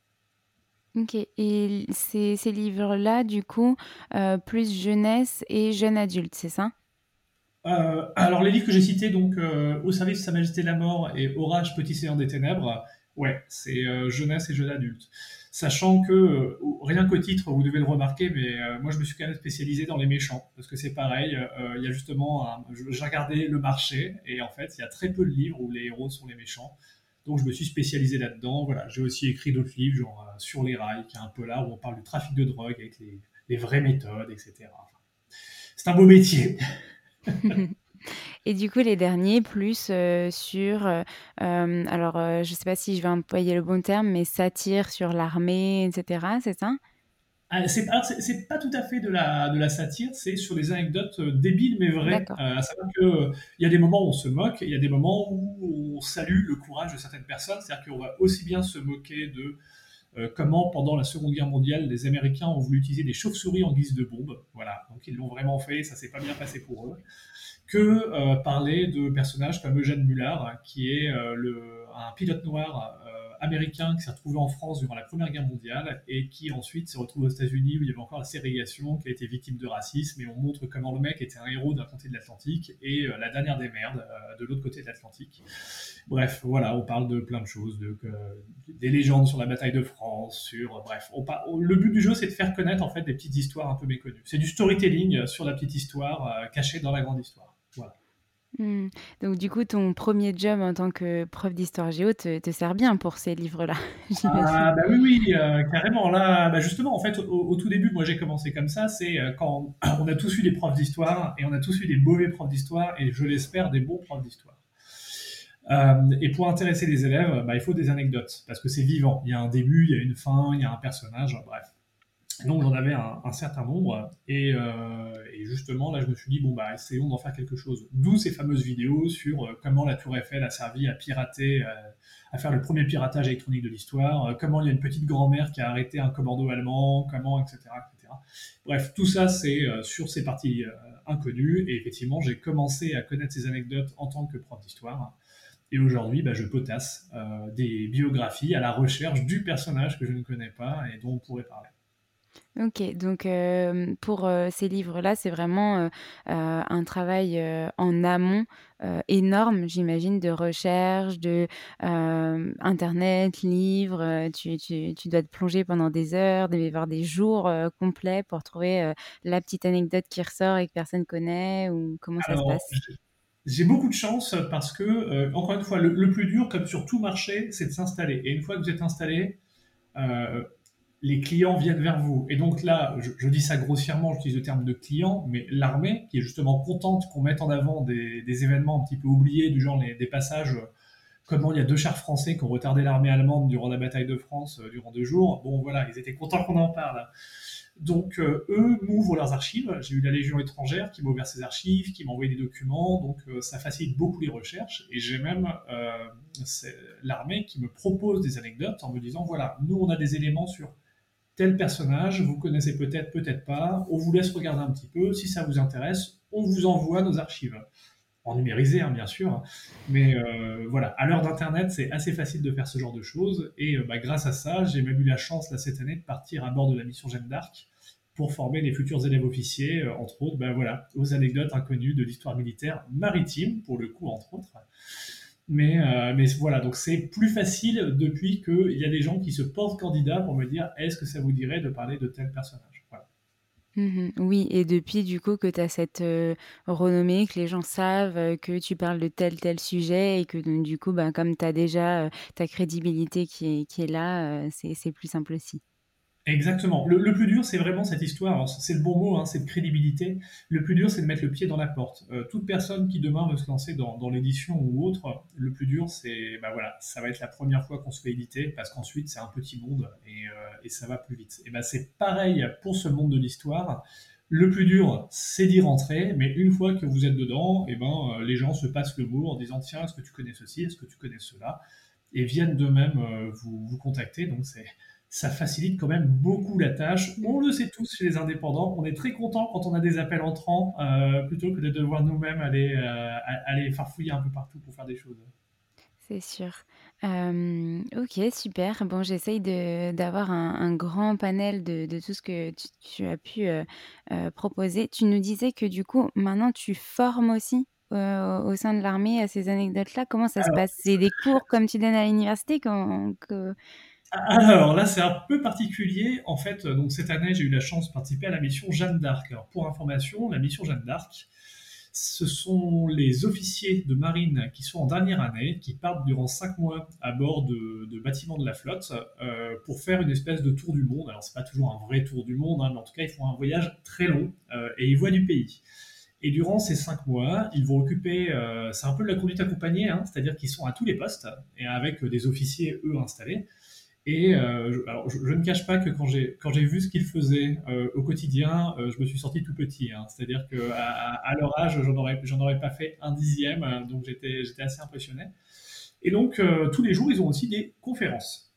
Ok, et ces, ces livres-là, du coup, plus jeunesse et jeune adulte, c'est ça? Euh, alors les livres que j'ai cités, donc euh, Au service de Sa Majesté la Mort et Orage, Petit Seigneur des Ténèbres, ouais, c'est euh, jeunesse et jeune adulte. Sachant que, rien qu'au titre, vous devez le remarquer, mais moi je me suis quand même spécialisé dans les méchants, parce que c'est pareil, il y a justement, j'ai regardé le marché, et en fait il y a très peu de livres où les héros sont les méchants, donc je me suis spécialisé là-dedans. Voilà, j'ai aussi écrit d'autres livres, genre Sur les rails, qui est un peu là, où on parle du trafic de drogue avec les, les vraies méthodes, etc. c'est un beau métier. *laughs* Et du coup, les derniers, plus euh, sur, euh, euh, alors je ne sais pas si je vais employer le bon terme, mais satire sur l'armée, etc. C'est ça? Ah, c'est, c'est, pas tout à fait de la, de la satire, c'est sur des anecdotes débiles mais vraies. à savoir qu'il y a des moments où on se moque, il y a des moments où on salue le courage de certaines personnes. C'est-à-dire qu'on va aussi bien se moquer de comment, pendant la Seconde Guerre mondiale, les Américains ont voulu utiliser des chauves-souris en guise de bombe. Voilà, donc ils l'ont vraiment fait, ça s'est pas bien passé pour eux que euh, parler de personnages comme Eugène Mullard, qui est euh, le, un pilote noir euh, américain qui s'est retrouvé en France durant la Première Guerre mondiale et qui ensuite s'est retrouvé aux États-Unis où il y avait encore la ségrégation, qui a été victime de racisme. Et on montre comment le mec était un héros d'un côté de l'Atlantique et la dernière des merdes de l'autre côté de l'Atlantique. Bref, voilà, on parle de plein de choses, de, des légendes sur la bataille de France, sur bref, on le but du jeu c'est de faire connaître en fait des petites histoires un peu méconnues. C'est du storytelling sur la petite histoire cachée dans la grande histoire. Mmh. Donc du coup, ton premier job en tant que prof d'histoire géo te, sert bien pour ces livres-là. *laughs* ah bah oui, oui, euh, carrément. Là, bah justement, en fait, au, tout début, moi j'ai commencé comme ça. C'est euh, quand *clears throat* on a tous eu des profs d'histoire et on a tous eu des mauvais profs d'histoire et je l'espère des bons profs d'histoire. Euh, et pour intéresser les élèves, bah, il faut des anecdotes parce que c'est vivant. Il y a un début, il y a une fin, il y a un personnage, bref. Donc j'en avais un, certain nombre euh, et, justement là je me suis dit bon bah essayons d'en faire quelque chose. D'où ces fameuses vidéos sur euh, comment la Tour Eiffel a servi à pirater, euh, à faire le premier piratage électronique de l'histoire, comment il y a une petite grand-mère qui a arrêté un commando allemand, comment etc etc. Bref tout ça c'est sur ces parties inconnues et effectivement j'ai commencé à connaître ces anecdotes en tant que prof d'histoire. Et aujourd'hui, bah, je potasse des biographies à la recherche du personnage que je ne connais pas et dont on pourrait parler. Ok, donc euh, pour euh, ces livres-là, c'est vraiment euh, un travail en amont énorme, j'imagine, de recherche, de internet, livres. Tu, tu, tu, dois te plonger pendant des heures, y avoir des jours complets pour trouver la petite anecdote qui ressort et que personne connaît ou comment ça se passe? J'ai beaucoup de chance parce que, encore une fois, le, le, plus dur, comme sur tout marché, c'est de s'installer. Et une fois que vous êtes installé, les clients viennent vers vous. Et donc là, je, dis ça grossièrement, j'utilise le terme de client, mais l'armée, qui est justement contente qu'on mette en avant des, événements un petit peu oubliés, du genre des passages, comment il y a deux chars français qui ont retardé l'armée allemande durant la bataille de France euh, durant deux jours. Bon, voilà, ils étaient contents qu'on en parle. Donc, euh, eux m'ouvrent leurs archives. J'ai eu la Légion étrangère qui m'a ouvert ses archives, qui m'a envoyé des documents. Donc, euh, ça facilite beaucoup les recherches. Et j'ai même l'armée qui me propose des anecdotes en me disant voilà, nous, on a des éléments sur tel personnage, vous connaissez peut-être, peut-être pas, on vous laisse regarder un petit peu, si ça vous intéresse, on vous envoie nos archives. En numérisé, hein, bien sûr, mais euh, voilà, à l'heure d'Internet, c'est assez facile de faire ce genre de choses, et euh, bah, grâce à ça, j'ai même eu la chance, là, cette année, de partir à bord de la mission Jeanne d'Arc pour former les futurs élèves officiers, euh, entre autres, bah, voilà, aux anecdotes inconnues de l'histoire militaire maritime, pour le coup, entre autres. Mais, mais voilà, donc c'est plus facile depuis qu'il y a des gens qui se portent candidats pour me dire est-ce que ça vous dirait de parler de tel personnage? Mmh oui et depuis du coup que tu as cette, renommée, que les gens savent, que tu parles de tel, tel sujet et que du coup, ben, comme tu as déjà, ta crédibilité qui est qui est là, c'est plus simple aussi. Exactement. Le, plus dur, c'est vraiment cette histoire. C'est le bon mot, hein, cette crédibilité. Le plus dur, c'est de mettre le pied dans la porte. Euh, toute personne qui demain veut se lancer dans, l'édition ou autre, le plus dur, c'est, bah voilà, ça va être la première fois qu'on se fait éditer, parce qu'ensuite, c'est un petit monde et, euh, ça va plus vite. Et ben, c'est pareil pour ce monde de l'histoire. Le plus dur, c'est d'y rentrer, mais une fois que vous êtes dedans, et ben, euh, les gens se passent le mot en disant tiens, est-ce que tu connais ceci, est-ce que tu connais cela, et viennent d'eux-mêmes vous, vous contacter. Donc c'est ça facilite quand même beaucoup la tâche. On le sait tous chez les indépendants, on est très content quand on a des appels entrants euh, plutôt que de devoir nous-mêmes aller, euh, aller farfouiller un peu partout pour faire des choses. C'est sûr. Euh, ok, super. Bon, j'essaye d'avoir un, grand panel de, tout ce que tu, as pu proposer. Tu nous disais que du coup, maintenant, tu formes aussi au sein de l'armée à ces anecdotes-là. Comment ça se passe? C'est des cours comme tu donnes à l'université? Que... Alors là, c'est un peu particulier. En fait, donc cette année, j'ai eu la chance de participer à la mission Jeanne d'Arc. Alors pour information, la mission Jeanne d'Arc, ce sont les officiers de marine qui sont en dernière année, qui partent durant cinq mois à bord de, bâtiments de la flotte euh, pour faire une espèce de tour du monde. Alors c'est pas toujours un vrai tour du monde, hein, mais en tout cas ils font un voyage très long euh, et ils voient du pays. Et durant ces cinq mois, ils vont occuper, euh, c'est un peu de la conduite accompagnée, hein, c'est-à-dire qu'ils sont à tous les postes et avec des officiers eux installés. Et euh, alors, je, ne cache pas que quand j'ai quand j'ai vu ce qu'ils faisaient euh, au quotidien, euh, je me suis sorti tout petit. Hein. C'est-à-dire que à, leur âge, j'en aurais j'en aurais pas fait un dixième, hein. donc j'étais j'étais assez impressionné. Et donc tous les jours, ils ont aussi des conférences.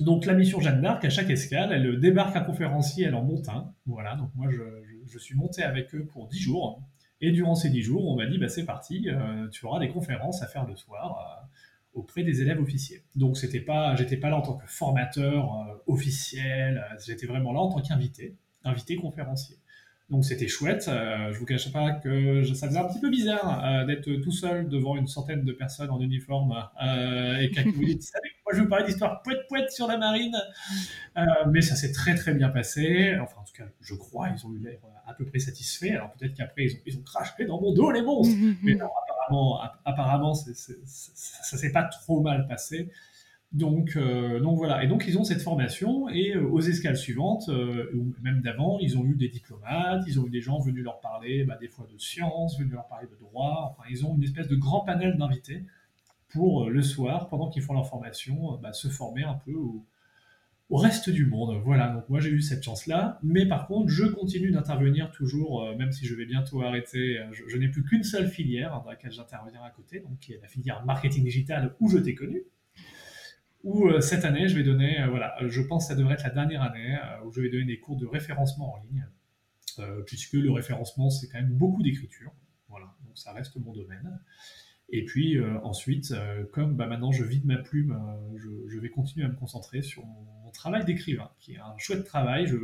Donc la mission Jeanne d'Arc, à chaque escale, elle débarque un conférencier, elle en monte un. Voilà, donc moi je, je, suis monté avec eux pour dix jours. Et durant ces dix jours, on m'a dit bah c'est parti, tu auras des conférences à faire le soir auprès des élèves officiels. Donc c'était pas, j'étais pas là en tant que formateur euh, officiel, euh, j'étais vraiment là en tant qu'invité, invité conférencier. Donc c'était chouette. Euh, je vous cache pas que ça faisait un petit peu bizarre d'être tout seul devant une centaine de personnes en uniforme et quelqu'un vous dit *laughs* moi je vous parler d'histoire poète poète sur la marine. mais ça s'est très très bien passé. Enfin en tout cas je crois ils ont eu l'air à peu près satisfaits. Alors peut-être qu'après ils ont, ils ont craché dans mon dos les monstres. *laughs* mais non, apparemment, ça ne ça s'est pas trop mal passé. Donc, euh, donc voilà. Et donc ils ont cette formation et euh, aux escales suivantes, euh, ou même d'avant, ils ont eu des diplomates, ils ont eu des gens venus leur parler, bah, des fois de sciences, venus leur parler de droit. Enfin, ils ont une espèce de grand panel d'invités pour le soir, pendant qu'ils font leur formation, bah, se former un peu au reste du monde. Voilà, donc moi j'ai eu cette chance-là, mais par contre je continue d'intervenir toujours, euh, même si je vais bientôt arrêter, euh, je, n'ai plus qu'une seule filière dans laquelle j'interviens à côté, donc qui est la filière marketing digital où je t'ai connu. Où euh, cette année je vais donner, voilà, je pense que ça devrait être la dernière année où je vais donner des cours de référencement en ligne, puisque le référencement c'est quand même beaucoup d'écriture, voilà, donc ça reste mon domaine. Et puis ensuite, comme bah, maintenant je vide ma plume, je, je, vais continuer à me concentrer sur mon travail d'écrivain, qui est un chouette travail. Je,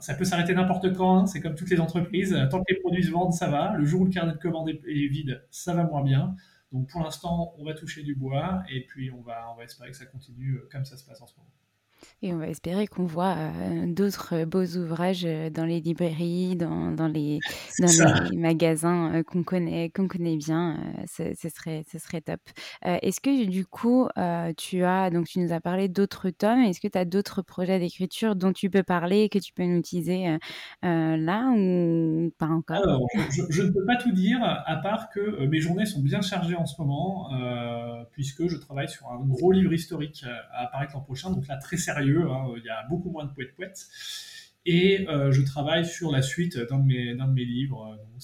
ça peut s'arrêter n'importe quand, hein. c'est comme toutes les entreprises. Tant que les produits se vendent, ça va. Le jour où le carnet de commandes est vide, ça va moins bien. Donc pour l'instant, on va toucher du bois et puis on va, on va espérer que ça continue comme ça se passe en ce moment. Et on va espérer qu'on voit euh, d'autres beaux ouvrages euh, dans les librairies, dans, dans les, dans les magasins euh, qu'on connaît, qu'on connaît bien. ce, serait, ce serait top. est-ce que du coup, tu as, donc tu nous as parlé d'autres tomes, est-ce que tu as d'autres projets d'écriture dont tu peux parler, que tu peux nous utiliser là ou pas encore? Alors, je, je, ne peux pas tout dire, à part que mes journées sont bien chargées en ce moment, puisque je travaille sur un gros livre historique à apparaître l'an prochain, donc là très sérieux Hein, il y a beaucoup moins de poètes-poètes. Et euh, je travaille sur la suite d'un de mes, de mes livres. Donc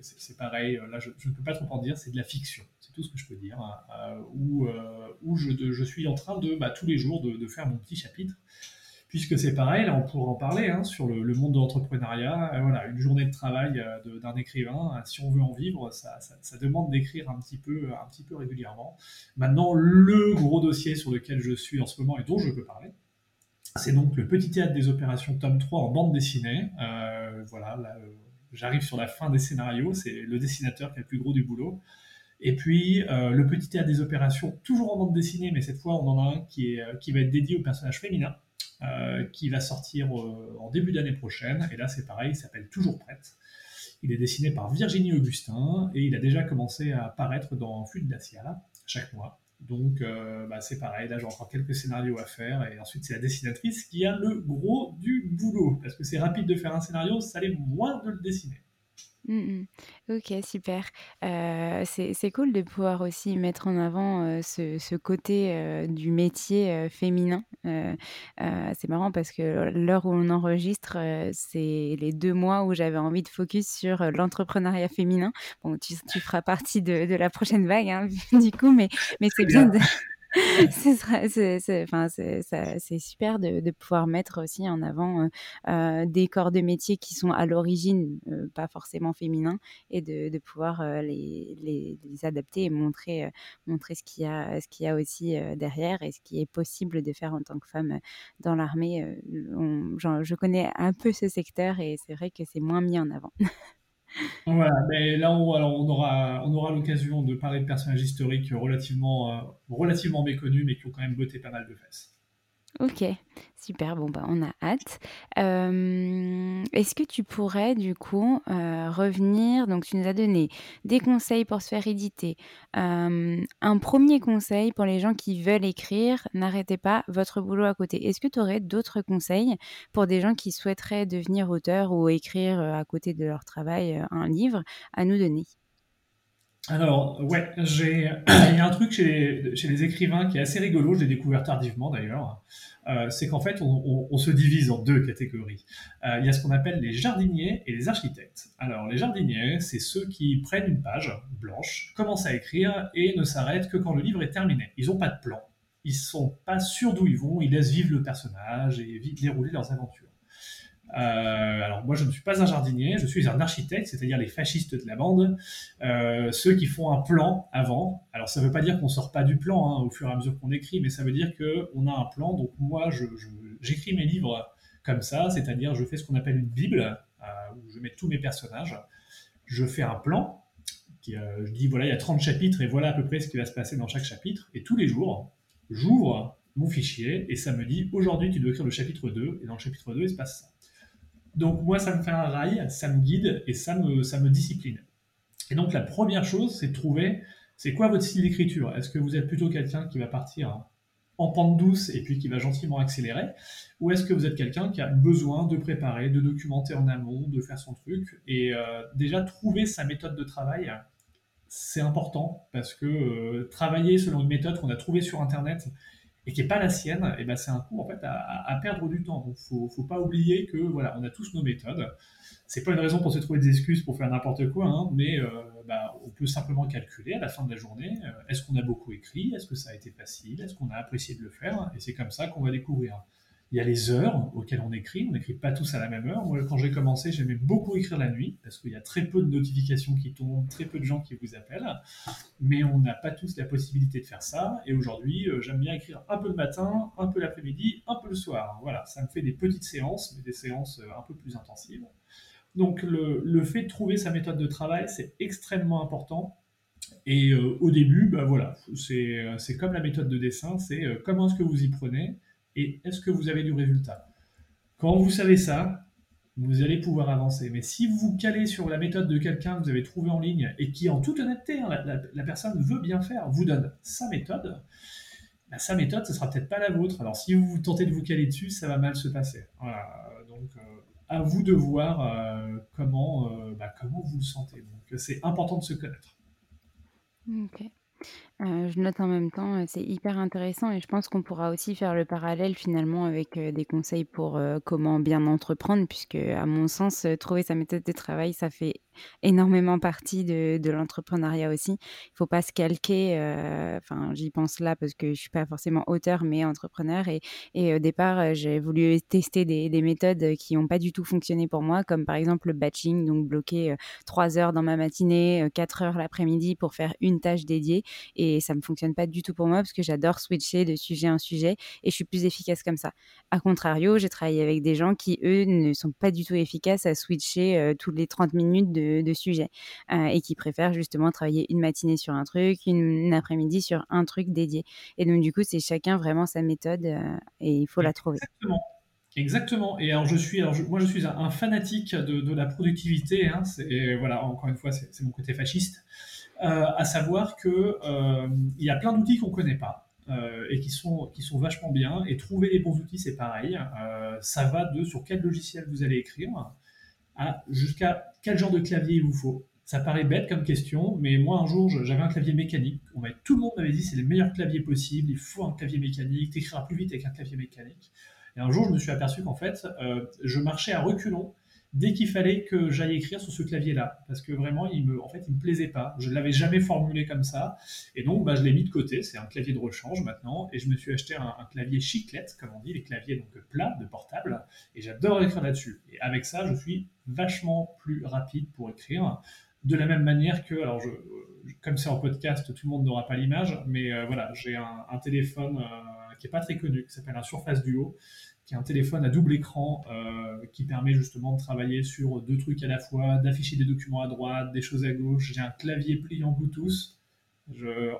c'est pareil, là je, ne peux pas trop en dire, c'est de la fiction. C'est tout ce que je peux dire. Hein, euh, où, euh, où je, je, suis en train de, bah, tous les jours, de, faire mon petit chapitre. Puisque c'est pareil, on pourra en parler hein, sur le, monde de l'entrepreneuriat. voilà, une journée de travail d'un écrivain, si on veut en vivre, ça, demande d'écrire un petit peu, un petit peu régulièrement. Maintenant, le gros dossier sur lequel je suis en ce moment et dont je peux parler, c'est donc le Petit Théâtre des Opérations, tome 3 en bande dessinée. Euh, voilà, euh, j'arrive sur la fin des scénarios, c'est le dessinateur qui a le plus gros du boulot. Et puis, le petit théâtre des opérations, toujours en bande dessinée, mais cette fois, on en a un qui, qui va être dédié au personnage féminin, qui va sortir en début d'année prochaine. Et là, c'est pareil, il s'appelle Toujours Prête. Il est dessiné par Virginie Augustin et il a déjà commencé à apparaître dans Flux Dacia chaque mois. Donc euh, bah, c'est pareil, là j'ai encore quelques scénarios à faire et ensuite c'est la dessinatrice qui a le gros du boulot parce que c'est rapide de faire un scénario, ça l'est moins de le dessiner. Mmh OK, super. Euh, c'est cool de pouvoir aussi mettre en avant, euh, ce côté, euh, du métier, féminin. c'est marrant parce que l'heure où on enregistre, c'est les deux mois où j'avais envie de focus sur, l'entrepreneuriat féminin. Bon, tu tu feras partie de de la prochaine vague, hein, *laughs* du coup, mais mais c'est bien de *laughs* c'est super de, pouvoir mettre aussi en avant euh, euh, des corps de métier qui sont à l'origine euh, pas forcément féminins et de, pouvoir les, adapter et montrer, ce qu'il y a aussi derrière et ce qui est possible de faire en tant que femme dans l'armée. je connais un peu ce secteur et c'est vrai que c'est moins mis en avant. *laughs* Voilà, mais là, on, on aura, on aura l'occasion de parler de personnages historiques relativement, euh, relativement méconnus, mais qui ont quand même botté pas mal de fesses. Ok, super, bon bah on a hâte. Euh, est-ce que tu pourrais du coup euh, revenir, donc tu nous as donné des conseils pour se faire éditer. Euh, un premier conseil pour les gens qui veulent écrire, n'arrêtez pas votre boulot à côté. Est-ce que tu aurais d'autres conseils pour des gens qui souhaiteraient devenir auteur ou écrire à côté de leur travail un livre à nous donner? Alors, ouais, j'ai, *clears throat* il y a un truc chez les, écrivains qui est assez rigolo, je l'ai découvert tardivement d'ailleurs, euh, c'est qu'en fait, on, on, se divise en deux catégories. Euh, il y a ce qu'on appelle les jardiniers et les architectes. Alors, les jardiniers, c'est ceux qui prennent une page blanche, commencent à écrire et ne s'arrêtent que quand le livre est terminé. Ils n'ont pas de plan, ils sont pas sûrs d'où ils vont, ils laissent vivre le personnage et dérouler leurs aventures. Euh, alors moi je ne suis pas un jardinier, je suis un architecte, c'est-à-dire les fascistes de la bande, euh, ceux qui font un plan avant. Alors ça ne veut pas dire qu'on sort pas du plan hein, au fur et à mesure qu'on écrit, mais ça veut dire qu'on a un plan. Donc moi j'écris mes livres comme ça, c'est-à-dire je fais ce qu'on appelle une bible euh, où je mets tous mes personnages, je fais un plan. Je dis voilà il y a 30 chapitres et voilà à peu près ce qui va se passer dans chaque chapitre. Et tous les jours j'ouvre mon fichier et ça me dit aujourd'hui tu dois écrire le chapitre 2 et dans le chapitre 2 il se passe ça. Donc moi, ça me fait un rail, ça me guide et ça me, discipline. Et donc la première chose, c'est de trouver, c'est quoi votre style d'écriture? Est-ce que vous êtes plutôt quelqu'un qui va partir en pente douce et puis qui va gentiment accélérer? Ou est-ce que vous êtes quelqu'un qui a besoin de préparer, de documenter en amont, de faire son truc? Et euh, déjà, trouver sa méthode de travail, c'est important parce que euh, travailler selon une méthode qu'on a trouvée sur Internet et qui n'est pas la sienne, et eh ben c'est un coup en fait à, perdre du temps. Donc faut, faut pas oublier que voilà, on a tous nos méthodes. C'est pas une raison pour se trouver des excuses pour faire n'importe quoi, hein, mais euh, bah, on peut simplement calculer à la fin de la journée euh, est-ce qu'on a beaucoup écrit, est-ce que ça a été facile, est-ce qu'on a apprécié de le faire, et c'est comme ça qu'on va découvrir. Il y a les heures auxquelles on écrit. On n'écrit pas tous à la même heure. Moi, quand j'ai commencé, j'aimais beaucoup écrire la nuit parce qu'il y a très peu de notifications qui tombent, très peu de gens qui vous appellent. Mais on n'a pas tous la possibilité de faire ça. Et aujourd'hui, euh, j'aime bien écrire un peu le matin, un peu l'après-midi, un peu le soir. Voilà, ça me fait des petites séances, mais des séances euh, un peu plus intensives. Donc, le, fait de trouver sa méthode de travail, c'est extrêmement important. Et euh, au début, bah voilà, c'est comme la méthode de dessin, c'est comment est-ce que vous y prenez? Et est-ce que vous avez du résultat? Quand vous savez ça, vous allez pouvoir avancer. Mais si vous vous calez sur la méthode de quelqu'un que vous avez trouvé en ligne et qui, en toute honnêteté, hein, la, personne veut bien faire, vous donne sa méthode, bah, sa méthode, ce sera peut-être pas la vôtre. Alors si vous tentez de vous caler dessus, ça va mal se passer. Donc euh, à vous de voir euh, comment, euh, bah, comment vous sentez. Donc c'est important de se connaître. Je note en même temps, c'est hyper intéressant et je pense qu'on pourra aussi faire le parallèle finalement avec, des conseils pour, comment bien entreprendre puisque à mon sens, trouver sa méthode de travail, ça fait énormément partie de l'entrepreneuriat aussi. Il faut pas se calquer, enfin j'y pense là parce que je suis pas forcément auteur mais entrepreneur et au départ, j'ai voulu tester des des méthodes, qui ont pas du tout fonctionné pour moi comme par exemple le batching donc bloquer, 3 heures dans ma matinée, 4 heures l'après-midi pour faire une tâche dédiée et ça me fonctionne pas du tout pour moi parce que j'adore switcher de sujet en sujet et je suis plus efficace comme ça. A contrario, j'ai travaillé avec des gens qui, eux, ne sont pas du tout efficaces à switcher euh, toutes les 30 minutes de, sujet euh, et qui préfèrent justement travailler une matinée sur un truc, une, après-midi sur un truc dédié. Et donc, du coup, c'est chacun vraiment sa méthode euh, et il faut la trouver. Exactement. Et alors je suis, moi je suis un, fanatique de, la productivité. Hein, et voilà, encore une fois, c'est mon côté fasciste. Euh, à savoir que euh, il y a plein d'outils qu'on connaît pas. Euh, et qui sont, qui sont vachement bien. Et trouver les bons outils, c'est pareil. Ça va de sur quel logiciel vous allez écrire à jusqu'à quel genre de clavier il vous faut. Ça paraît bête comme question, mais moi un jour j'avais un clavier mécanique. On tout le monde m'avait dit c'est le meilleur clavier possible, il faut un clavier mécanique, t'écriras plus vite avec un clavier mécanique. Et un jour je me suis aperçu qu'en fait je marchais à reculons dès qu'il fallait que j'aille écrire sur ce clavier-là, parce que vraiment, il en fait, il me plaisait pas. Je ne l'avais jamais formulé comme ça, et donc, bah, je l'ai mis de côté. C'est un clavier de rechange maintenant, et je me suis acheté un, clavier chiclette, comme on dit, les claviers donc plats de portable, et j'adore écrire là-dessus. Et avec ça, je suis vachement plus rapide pour écrire. De la même manière que, alors, comme c'est en podcast, tout le monde n'aura pas l'image, mais euh, voilà, j'ai un, téléphone euh, qui est pas très connu, qui s'appelle un Surface Duo, qui est un téléphone à double écran euh, qui permet justement de travailler sur deux trucs à la fois, d'afficher des documents à droite, des choses à gauche. J'ai un clavier pliant Bluetooth.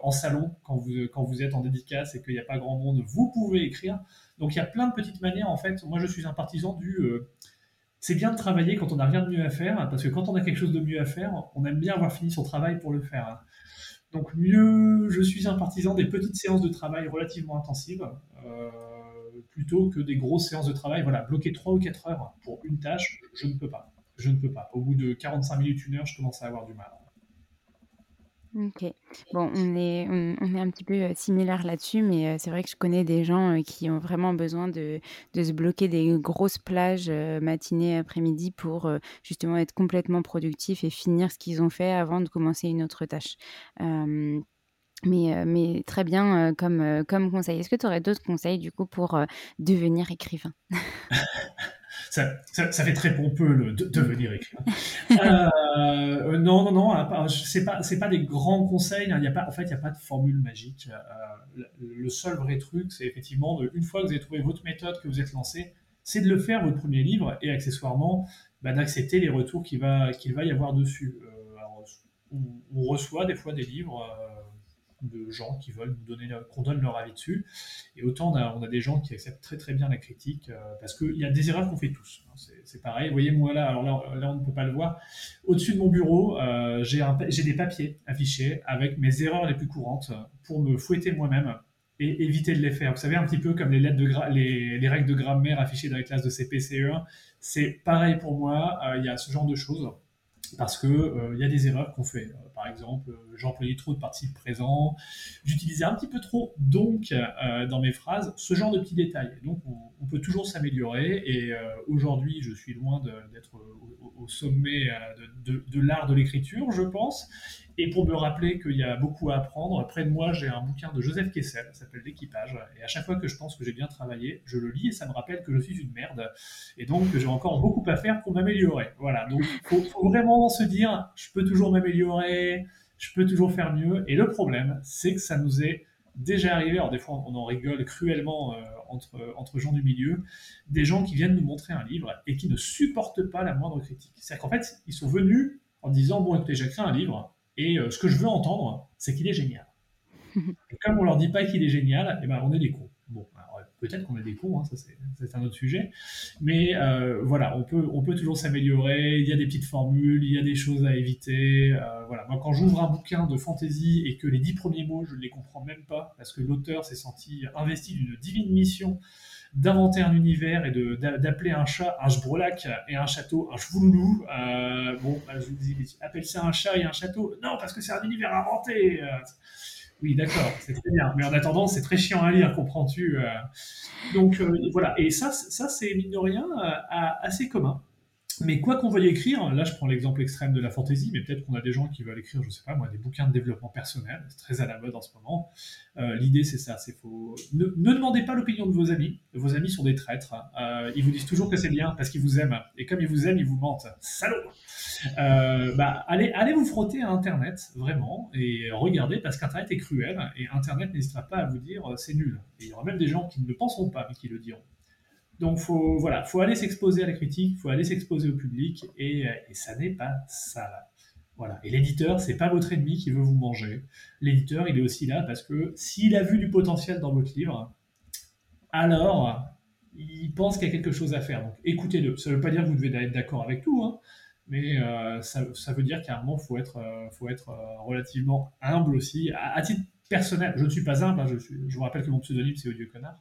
En salon, quand vous, quand vous êtes en dédicace et qu'il n'y a pas grand monde, vous pouvez écrire. Donc il y a plein de petites manières. En fait, moi je suis un partisan du. Euh, c'est bien de travailler quand on n'a rien de mieux à faire, parce que quand on a quelque chose de mieux à faire, on aime bien avoir fini son travail pour le faire. Donc mieux, je suis un partisan des petites séances de travail relativement intensives. Euh, plutôt que des grosses séances de travail. Voilà, bloquer 3 ou 4 heures pour une tâche, je ne peux pas. Je ne peux pas. Au bout de 45 minutes, une heure, je commence à avoir du mal. Ok. Bon, on est, on, est un petit peu euh, similaire là-dessus, mais euh, c'est vrai que je connais des gens euh, qui ont vraiment besoin de, de se bloquer des grosses plages matinée, après-midi pour justement être complètement productif et finir ce qu'ils ont fait avant de commencer une autre tâche. Mais, euh, mais très bien euh, comme, euh, comme conseil. Est-ce que tu aurais d'autres conseils du coup pour devenir écrivain? *laughs* Ça, ça, ça, fait très pompeux le de, devenir écrivain. *laughs* non, non, non, c'est pas c'est pas des grands conseils. Hein. Il y a pas, en fait, il n'y a pas de formule magique. le seul vrai truc, c'est effectivement une fois que vous avez trouvé votre méthode, que vous êtes lancé, c'est de le faire votre premier livre et accessoirement bah, d'accepter les retours qu'il va qu'il va y avoir dessus. Alors, on, on, reçoit des fois des livres de gens qui veulent nous donner, qu'on donne leur avis dessus. Et autant on a, des gens qui acceptent très très bien la critique euh, parce qu'il y a des erreurs qu'on fait tous. Hein. C'est pareil. Voyez, moi là, alors là, on ne peut pas le voir. Au-dessus de mon bureau, euh, j'ai des papiers affichés avec mes erreurs les plus courantes pour me fouetter moi-même et éviter de les faire. Vous savez, un petit peu comme les, lettres de les, les, règles de grammaire affichées dans les classes de CPCE1. C'est pareil pour moi. Euh, il y a ce genre de choses parce que il y a des erreurs qu'on fait par exemple, euh, j'employais trop de participes présents, j'utilisais un petit peu trop donc euh, dans mes phrases, ce genre de petits détails. Donc on, peut toujours s'améliorer et euh, aujourd'hui je suis loin d'être au, sommet de, l'art de l'écriture, je pense. Et pour me rappeler qu'il y a beaucoup à apprendre, près de moi, j'ai un bouquin de Joseph Kessel, ça s'appelle L'équipage. Et à chaque fois que je pense que j'ai bien travaillé, je le lis et ça me rappelle que je suis une merde. Et donc, j'ai encore beaucoup à faire pour m'améliorer. Voilà. Donc, il faut, vraiment se dire, je peux toujours m'améliorer, je peux toujours faire mieux. Et le problème, c'est que ça nous est déjà arrivé, alors des fois on en rigole cruellement euh, entre, entre gens du milieu, des gens qui viennent nous montrer un livre et qui ne supportent pas la moindre critique. C'est-à-dire qu'en fait, ils sont venus en disant, bon écoutez, j'ai écrit un livre, et euh, ce que je veux entendre, c'est qu'il est génial. *laughs* Et comme on leur dit pas qu'il est génial, eh ben, on est des cons. Bon, peut-être qu'on est des cons, hein, ça c'est un autre sujet. Mais euh, voilà, on peut, on peut toujours s'améliorer. Il y a des petites formules, il y a des choses à éviter. Euh, voilà, moi quand j'ouvre un bouquin de fantasy et que les dix premiers mots, je ne les comprends même pas parce que l'auteur s'est senti investi d'une divine mission d'inventer un univers et d'appeler un chat un jbrolac et un château un chvouloulou. Euh, bon, bah, je vous dis, appelle ça un chat et un château? Non, parce que c'est un univers inventé. Euh. oui, d'accord, c'est très bien. Mais en attendant, c'est très chiant à lire, comprends-tu euh. Donc voilà. Et ça, ça c'est mine de rien assez commun. Mais quoi qu'on veuille écrire, là je prends l'exemple extrême de la fantaisie, mais peut-être qu'on a des gens qui veulent écrire, je sais pas moi, des bouquins de développement personnel, c'est très à la mode en ce moment. Euh, l'idée c'est ça, c'est faut ne, demandez pas l'opinion de vos amis. Vos amis sont des traîtres. Euh, ils vous disent toujours que c'est bien parce qu'ils vous aiment, et comme ils vous aiment, ils vous mentent. Salaud. Euh, bah allez, allez vous frotter à Internet vraiment et regardez parce qu'Internet est cruel et Internet n'hésitera pas à vous dire c'est nul. Et il y aura même des gens qui ne le penseront pas mais qui le diront. Donc, faut, voilà, faut aller s'exposer à la critique, faut aller s'exposer au public, et, euh, ça n'est pas ça. Voilà. Et l'éditeur, c'est pas votre ennemi qui veut vous manger. L'éditeur, il est aussi là parce que s'il a vu du potentiel dans votre livre, alors il pense qu'il y a quelque chose à faire. Donc, écoutez-le. Ça ne veut pas dire que vous devez être d'accord avec tout, hein, mais euh, ça, veut dire qu'à un moment, faut être, euh, faut être relativement humble aussi. À, titre personnel, je ne suis pas humble, hein, je, je, vous rappelle que mon pseudonyme, c'est Odieux Connard.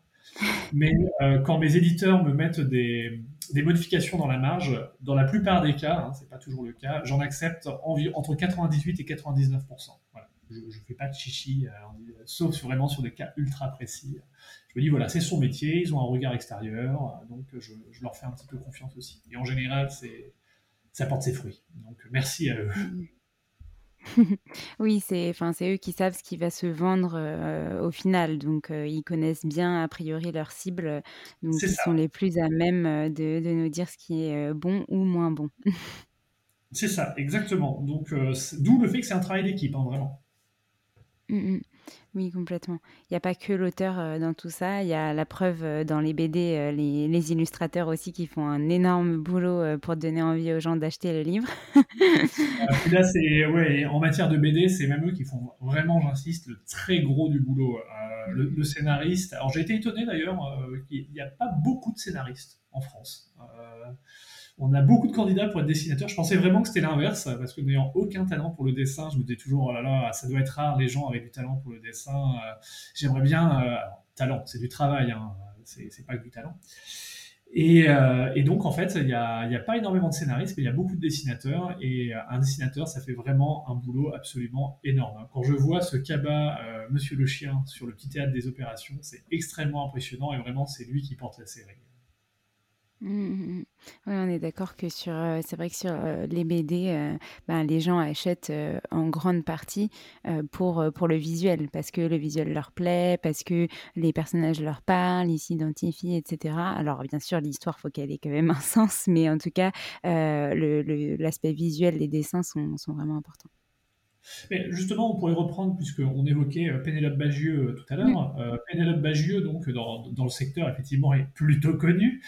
Mais euh, quand mes éditeurs me mettent des, modifications dans la marge, dans la plupart des cas, hein, c'est pas toujours le cas, j'en accepte entre 98 et 99%. Je ne fais pas de chichi, euh, sauf vraiment sur des cas ultra précis. Je me dis, voilà, c'est son métier, ils ont un regard extérieur, donc je, leur fais un petit peu confiance aussi. Et en général, ça porte ses fruits. Donc merci à eux. *laughs* Oui, c'est enfin, c'est eux qui savent ce qui va se vendre, euh, au final, donc euh, ils connaissent bien a priori leur cible, donc ils sont les plus à même, euh, de de nous dire ce qui est, bon ou moins bon. C'est ça, exactement. Donc d'où le fait que c'est un travail d'équipe, hein, vraiment. Mmh oui, complètement. Il n'y a pas que l'auteur euh, dans tout ça. Il y a la preuve euh, dans les BD, euh, les, illustrateurs aussi qui font un énorme boulot pour donner envie aux gens d'acheter le livre. *laughs* là, c'est ouais, en matière de BD, c'est même eux qui font vraiment, j'insiste, le très gros du boulot. le, scénariste. Alors j'ai été étonné d'ailleurs qu'il n'y a pas beaucoup de scénaristes en France on a beaucoup de candidats pour être dessinateur. Je pensais vraiment que c'était l'inverse, parce que n'ayant aucun talent pour le dessin, je me disais toujours, oh là là, ça doit être rare les gens avec du talent pour le dessin. Euh, j'aimerais bien, euh, talent, c'est du travail, hein, c'est pas que du talent. Et, euh, donc, en fait, il n'y a, a, pas énormément de scénaristes, mais il y a beaucoup de dessinateurs. Et un dessinateur, ça fait vraiment un boulot absolument énorme. Quand je vois ce cabas, Monsieur le Chien, sur le petit théâtre des opérations, c'est extrêmement impressionnant. Et vraiment, c'est lui qui porte la série. Mmh, mmh, mmh. Oui, on est d'accord que sur, euh, c'est vrai que sur euh, les BD, euh, ben, les gens achètent en grande partie pour, le visuel, parce que le visuel leur plaît, parce que les personnages leur parlent, ils s'identifient, etc. Alors bien sûr, l'histoire, faut qu'elle ait quand même un *laughs* sens, mais en tout cas, l'aspect visuel, les dessins sont, sont vraiment importants. Mais justement, on pourrait reprendre, puisqu'on évoquait euh, Pénélope Bagieux euh, tout à l'heure. Euh, Pénélope Bagieux, donc, dans, dans, le secteur, effectivement, est plutôt connue.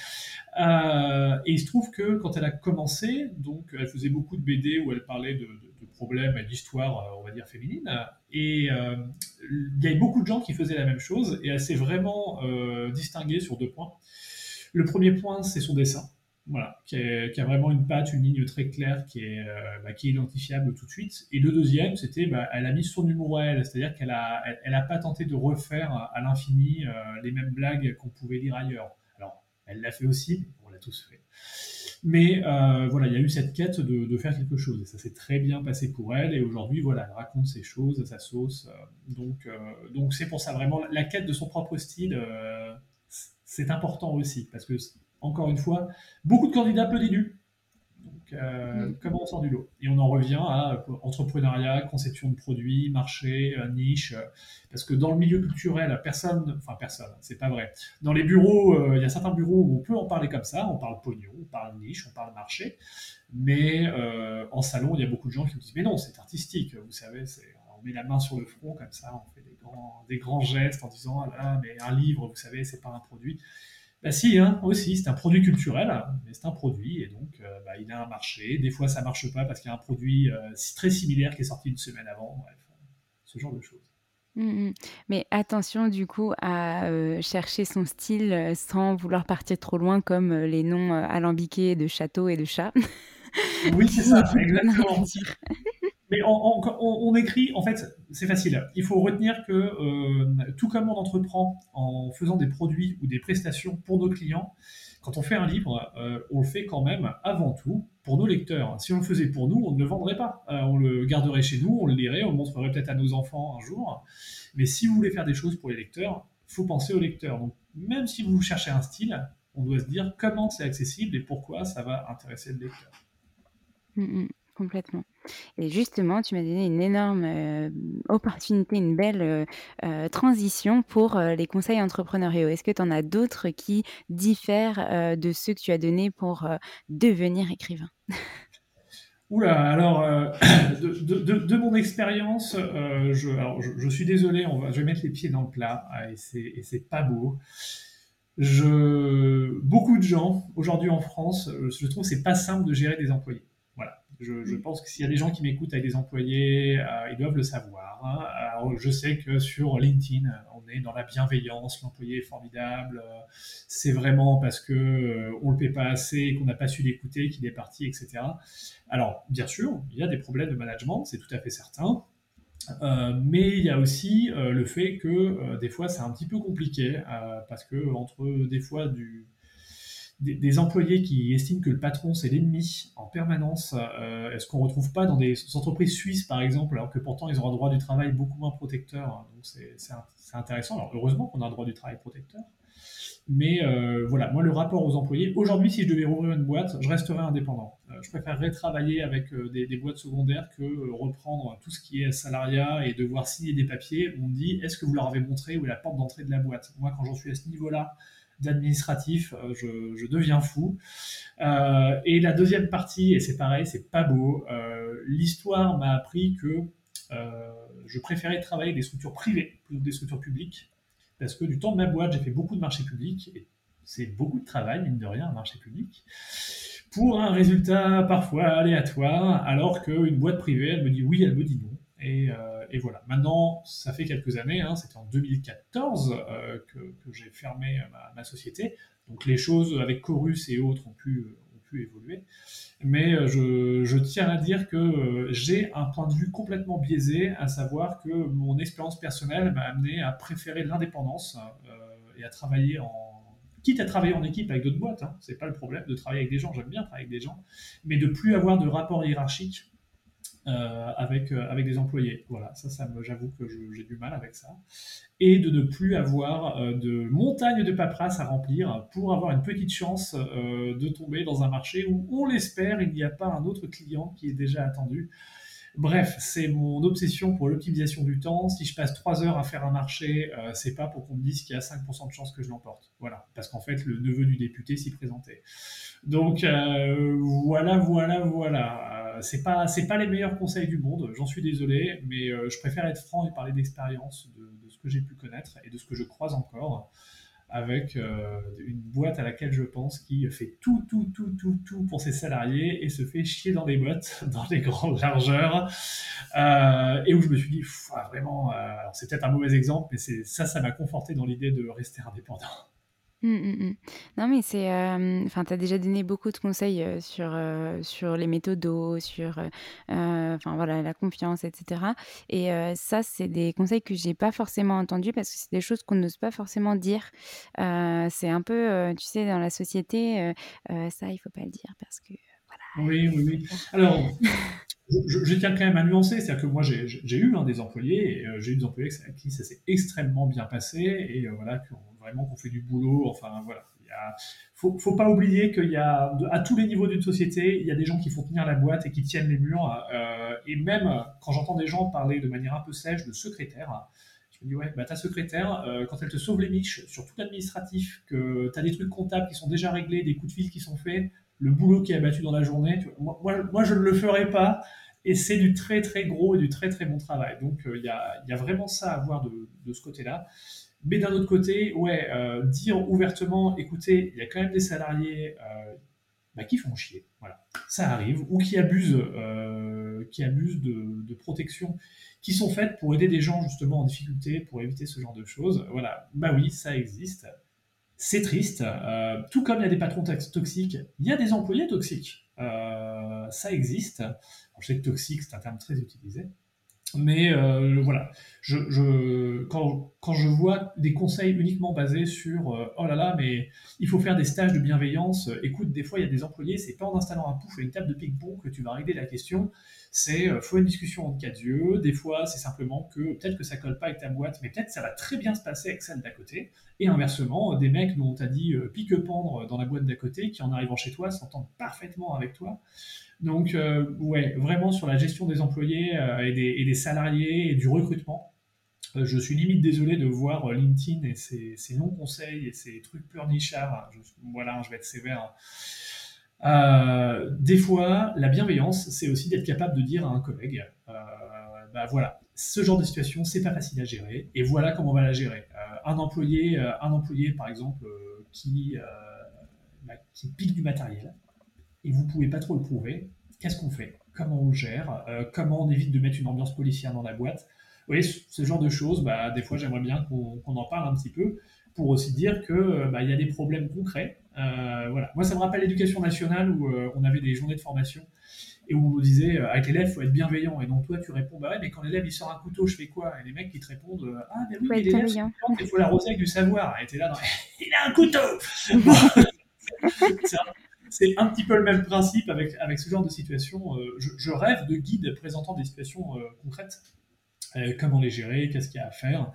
et il se trouve que quand elle a commencé, donc, elle faisait beaucoup de BD où elle parlait de, de, problèmes et d'histoires, on va dire, féminines. Et il y avait beaucoup de gens qui faisaient la même chose, et elle s'est vraiment distinguée sur deux points. Le premier point, c'est son dessin voilà, qui, a vraiment une patte, une ligne très claire qui est, euh, bah, qui est identifiable tout de suite. Et le deuxième, c'était, bah, elle a mis son humour à elle, c'est-à-dire qu'elle a, elle, a pas tenté de refaire à l'infini euh, les mêmes blagues qu'on pouvait lire ailleurs. Alors, elle l'a fait aussi, on l'a tous fait. Mais euh, voilà, il y a eu cette quête de, de faire quelque chose, et ça s'est très bien passé pour elle. Et aujourd'hui, voilà, elle raconte ses choses à sa sauce. donc, donc c'est pour ça vraiment la quête de son propre style, c'est important aussi, parce que encore une fois, beaucoup de candidats, peu d'élus. Donc, euh, mm. comment on sort du lot Et on en revient à entrepreneuriat, conception de produits, marché, euh, niche. Euh, parce que dans le milieu culturel, personne, enfin personne, c'est pas vrai. Dans les bureaux, il y a certains bureaux où on peut en parler comme ça. On parle pognon, on parle niche, on parle marché. Mais en salon, il y a beaucoup de gens qui me disent Mais non, c'est artistique. Vous savez, on met la main sur le front comme ça, on fait des grands, des grands gestes en disant Ah là, mais un livre, vous savez, c'est pas un produit. Bah si, hein, aussi, c'est un produit culturel, mais c'est un produit, et donc euh, bah, il a un marché. Des fois, ça marche pas parce qu'il y a un produit euh, très similaire qui est sorti une semaine avant, bref, ce genre de choses. Mmh mais attention du coup à euh, chercher son style sans vouloir partir trop loin comme les noms alambiqués de châteaux et de chats. Oui, c'est ça, *laughs* exactement. On, écrit, en fait, c'est facile. Il faut retenir que euh, tout comme on entreprend en faisant des produits ou des prestations pour nos clients, quand on fait un livre, euh, on le fait quand même avant tout pour nos lecteurs. Si on le faisait pour nous, on ne le vendrait pas. Euh, on le garderait chez nous, on le lirait, on le montrerait peut-être à nos enfants un jour. Mais si vous voulez faire des choses pour les lecteurs, faut penser aux lecteurs. Donc, même si vous cherchez un style, on doit se dire comment c'est accessible et pourquoi ça va intéresser le lecteur. Mmh, mmh, complètement. Et justement, tu m'as donné une énorme euh, opportunité, une belle euh, euh, transition pour les conseils entrepreneuriaux. Est-ce que tu en as d'autres qui diffèrent de ceux que tu as donnés pour devenir écrivain? Oula, alors, *coughs* de, mon expérience, je, suis désolé, je vais mettre les pieds dans le plat, ah, et c'est pas beau. Beaucoup de gens, aujourd'hui en France, je trouve que c'est pas simple de gérer des employés. Je, mm. pense que s'il y a des gens qui m'écoutent avec des employés, euh, ils doivent le savoir. Hein. je sais que sur LinkedIn, on est dans la bienveillance, l'employé est formidable. Euh, c'est vraiment parce que euh, on le paie pas assez, qu'on n'a pas su l'écouter, qu'il est parti, etc. Alors, bien sûr, il y a des problèmes de management, c'est tout à fait certain. mais il y a aussi le fait que des fois c'est un petit peu compliqué parce que entre des fois du, des, employés qui estiment que le patron c'est l'ennemi en permanence, euh, est-ce qu'on ne retrouve pas dans des entreprises suisses par exemple, alors que pourtant ils ont un droit du travail beaucoup moins protecteur, hein, donc c'est intéressant. Alors heureusement qu'on a un droit du travail protecteur, mais euh, voilà, moi le rapport aux employés, aujourd'hui si je devais rouvrir une boîte, je resterais indépendant. Euh, je préférerais travailler avec des, boîtes secondaires que reprendre tout ce qui est salariat et devoir signer des papiers on dit est-ce que vous leur avez montré où est la porte d'entrée de la boîte? Moi quand j'en suis à ce niveau-là, d'administratif, euh, je, deviens fou. Euh, et la deuxième partie, et c'est pareil, c'est pas beau, euh, l'histoire m'a appris que je préférais travailler des structures privées plutôt que des structures publiques, parce que du temps de ma boîte, j'ai fait beaucoup de marchés publics, et c'est beaucoup de travail, mine de rien, un marché public, pour un résultat parfois aléatoire, alors qu'une boîte privée, elle me dit oui, elle me dit non. Et voilà. Maintenant, ça fait quelques années, hein, c'était en 2014 euh, que, j'ai fermé ma, société. Donc les choses avec Chorus et autres ont pu, évoluer. Mais euh, je, tiens à dire que euh, j'ai un point de vue complètement biaisé, à savoir que mon expérience personnelle m'a amené à préférer l'indépendance et à travailler en quitte à travailler en équipe avec d'autres boîtes, hein, c'est pas le problème de travailler avec des gens, j'aime bien travailler avec des gens, mais de plus avoir de rapport hiérarchique euh, avec, euh, avec des employés. Voilà, ça, ça j'avoue que j'ai du mal avec ça. Et de ne plus avoir euh, de montagne de paperasse à remplir pour avoir une petite chance de tomber dans un marché où, on l'espère, il n'y a pas un autre client qui est déjà attendu. Bref, c'est mon obsession pour l'optimisation du temps. Si je passe trois heures à faire un marché, c'est pas pour qu'on me dise qu'il y a 5% de chance que je l'emporte. Voilà, parce qu'en fait, le neveu du député s'y présentait. Donc voilà, voilà, voilà. Euh, c'est pas c'est pas les meilleurs conseils du monde, j'en suis désolé, mais euh, je préfère être franc et parler d'expérience, de, ce que j'ai pu connaître et de ce que je croise encore avec euh, une boîte à laquelle je pense qui fait tout, tout, tout, tout, tout pour ses salariés et se fait chier dans des boîtes, *laughs* dans des grandes largeurs, et où je me suis dit, ah, vraiment, c'est peut-être un mauvais exemple, mais ça, ça m'a conforté dans l'idée de rester indépendant. Mmh, mmh, mmh. Non, mais c'est, enfin, tu as déjà donné beaucoup de conseils, sur, sur les méthodos, sur, enfin, voilà, la confiance etc. et ça, c'est des conseils que j'ai pas forcément entendus parce que c'est des choses qu'on n'ose pas forcément dire. c'est un peu, tu sais, dans la société, ça, il faut pas le dire parce que, voilà, Oui, oui, oui. Alors, je tiens quand même à nuancer, c'est-à-dire que moi, j'ai eu, hein, des employés j'ai eu des employés avec qui ça s'est extrêmement bien passé et voilà, vraiment qu'on fait du boulot. Enfin, voilà. Il faut, faut pas oublier qu'il y a, à tous les niveaux d'une société, il y a des gens qui font tenir la boîte et qui tiennent les murs. Euh, et même quand j'entends des gens parler de manière un peu sèche de secrétaire, je me dis, ouais, bah ta secrétaire, euh, quand elle te sauve les miches sur tout l'administratif, que tu as des trucs comptables qui sont déjà réglés, des coups de fil qui sont faits, le boulot qui est abattu dans la journée, moi, moi, je ne le ferai pas. Et c'est du très très gros et du très très bon travail. Donc euh, il y, a, y, a, vraiment ça à voir de, de ce côté-là. Mais d'un autre côté, ouais, euh, dire ouvertement, écoutez, il y a quand même des salariés euh, bah, qui font chier, voilà, ça arrive, ou qui abusent, euh, qui abusent de, de, protection, qui sont faites pour aider des gens justement en difficulté, pour éviter ce genre de choses. Voilà, bah oui, ça existe. C'est triste. tout comme il y a des patrons toxiques, il y a des employés toxiques. ça existe. je sais que toxique, c'est un terme très utilisé. Mais euh, voilà, quand, je vois des conseils uniquement basés sur euh, oh là là, mais il faut faire des stages de bienveillance. Écoute, des fois il y a des employés, c'est pas en installant un pouf et une table de ping-pong que tu vas régler la question. C'est euh, faut une discussion entre quatre yeux. Des fois, c'est simplement que peut-être que ça colle pas avec ta boîte, mais peut-être ça va très bien se passer avec celle d'à côté. Et inversement, des mecs dont on t'a dit euh, pique-pendre dans la boîte d'à côté, qui en arrivant chez toi s'entendent parfaitement avec toi. Donc, euh, ouais, vraiment sur la gestion des employés et, des, salariés et du recrutement. je suis limite désolé de voir LinkedIn et ses, ses non-conseils et ses trucs pleurnichards. voilà, je vais être sévère. Euh, des fois, la bienveillance, c'est aussi d'être capable de dire à un collègue, euh, bah voilà, ce genre de situation, c'est pas facile à gérer, et voilà comment on va la gérer. Euh, un employé, un employé par exemple, qui, bah, qui pique du matériel, et vous pouvez pas trop le prouver. Qu'est-ce qu'on fait? Comment on gère? Comment on évite de mettre une ambiance policière dans la boîte? Vous voyez, ce genre de choses, bah, des fois, j'aimerais bien qu'on en parle un petit peu pour aussi dire que bah, il y a des problèmes concrets euh, voilà. Moi, ça me rappelle l'éducation nationale où euh, on avait des journées de formation et où on nous disait euh, avec l'élève, il faut être bienveillant. Et donc toi, tu réponds, bah ouais, mais quand l'élève il sort un couteau, je fais quoi? Et les mecs qui te répondent, ah mais oui, l'élève, il faut l'arroser avec du savoir. Et t'es là, dans... il a un couteau *laughs* *laughs* C'est un petit peu le même principe avec, avec ce genre de situation. Je, rêve de guides présentant des situations concrètes. comment les gérer, qu'est-ce qu'il y a à faire.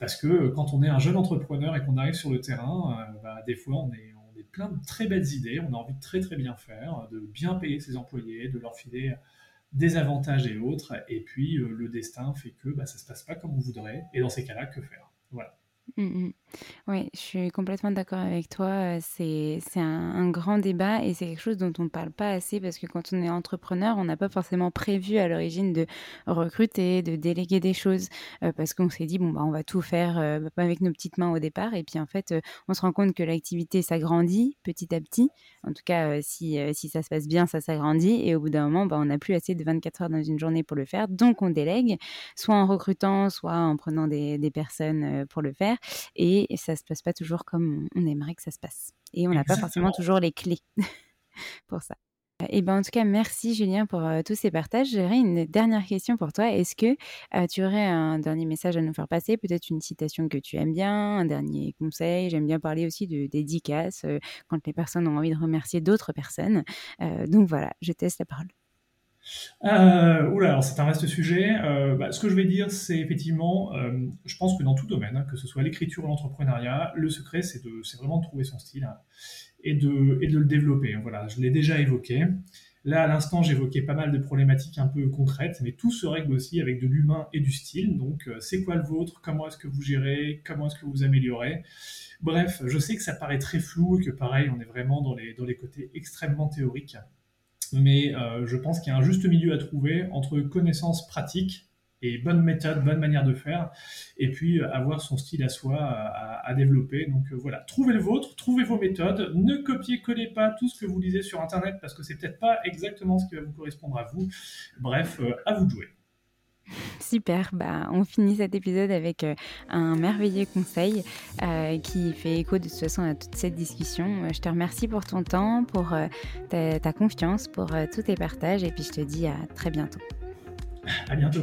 Parce que quand on est un jeune entrepreneur et qu'on arrive sur le terrain, bah, des fois on est, plein de très belles idées, on a envie de très très bien faire, de bien payer ses employés, de leur filer des avantages et autres, et puis euh, le destin fait que bah, ça ne se passe pas comme on voudrait, et dans ces cas-là, que faire? Voilà. Mmh, mmh. Oui, je suis complètement d'accord avec toi. C'est un, grand débat et c'est quelque chose dont on ne parle pas assez parce que quand on est entrepreneur, on n'a pas forcément prévu à l'origine de recruter, de déléguer des choses parce qu'on s'est dit, bon, bah, on va tout faire avec nos petites mains au départ. Et puis en fait, on se rend compte que l'activité s'agrandit petit à petit. En tout cas, si, si ça se passe bien, ça s'agrandit. Et au bout d'un moment, bah, on n'a plus assez de 24 heures dans une journée pour le faire. Donc on délègue, soit en recrutant, soit en prenant des, des personnes pour le faire. Et ça se passe pas toujours comme on aimerait que ça se passe. Et on n'a pas forcément toujours les clés *laughs* pour ça. Et ben en tout cas, merci Julien pour euh, tous ces partages. J'aurais une dernière question pour toi. Est-ce que euh, tu aurais un dernier message à nous faire passer? Peut-être une citation que tu aimes bien, un dernier conseil? J'aime bien parler aussi de dédicaces euh, quand les personnes ont envie de remercier d'autres personnes. donc voilà, je teste la parole. Euh, oula, alors c'est un vaste sujet. Euh, bah, ce que je vais dire, c'est effectivement, euh, je pense que dans tout domaine, hein, que ce soit l'écriture ou l'entrepreneuriat, le secret, c'est vraiment de trouver son style hein, et, de, le développer. Voilà, je l'ai déjà évoqué. Là, à l'instant, j'évoquais pas mal de problématiques un peu concrètes, mais tout se règle aussi avec de l'humain et du style. Donc, c'est quoi le vôtre? Comment est-ce que vous gérez? Comment est-ce que vous améliorez? Bref, je sais que ça paraît très flou et que pareil, on est vraiment dans les côtés extrêmement théoriques mais euh, je pense qu'il y a un juste milieu à trouver entre connaissances pratiques et bonne méthode, bonne manière de faire, et puis euh, avoir son style à soi à, développer. Donc euh, voilà, trouvez le vôtre, trouvez vos méthodes, ne copiez-collez pas tout ce que vous lisez sur Internet parce que c'est peut-être pas exactement ce qui va vous correspondre à vous. Bref, à vous de jouer. Super, bah, on finit cet épisode avec euh, un merveilleux conseil euh, qui fait écho de toute façon à toute cette discussion. Euh, je te remercie pour ton temps, pour ta, ta, confiance, pour tous tes partages et puis je te dis à très bientôt. À bientôt.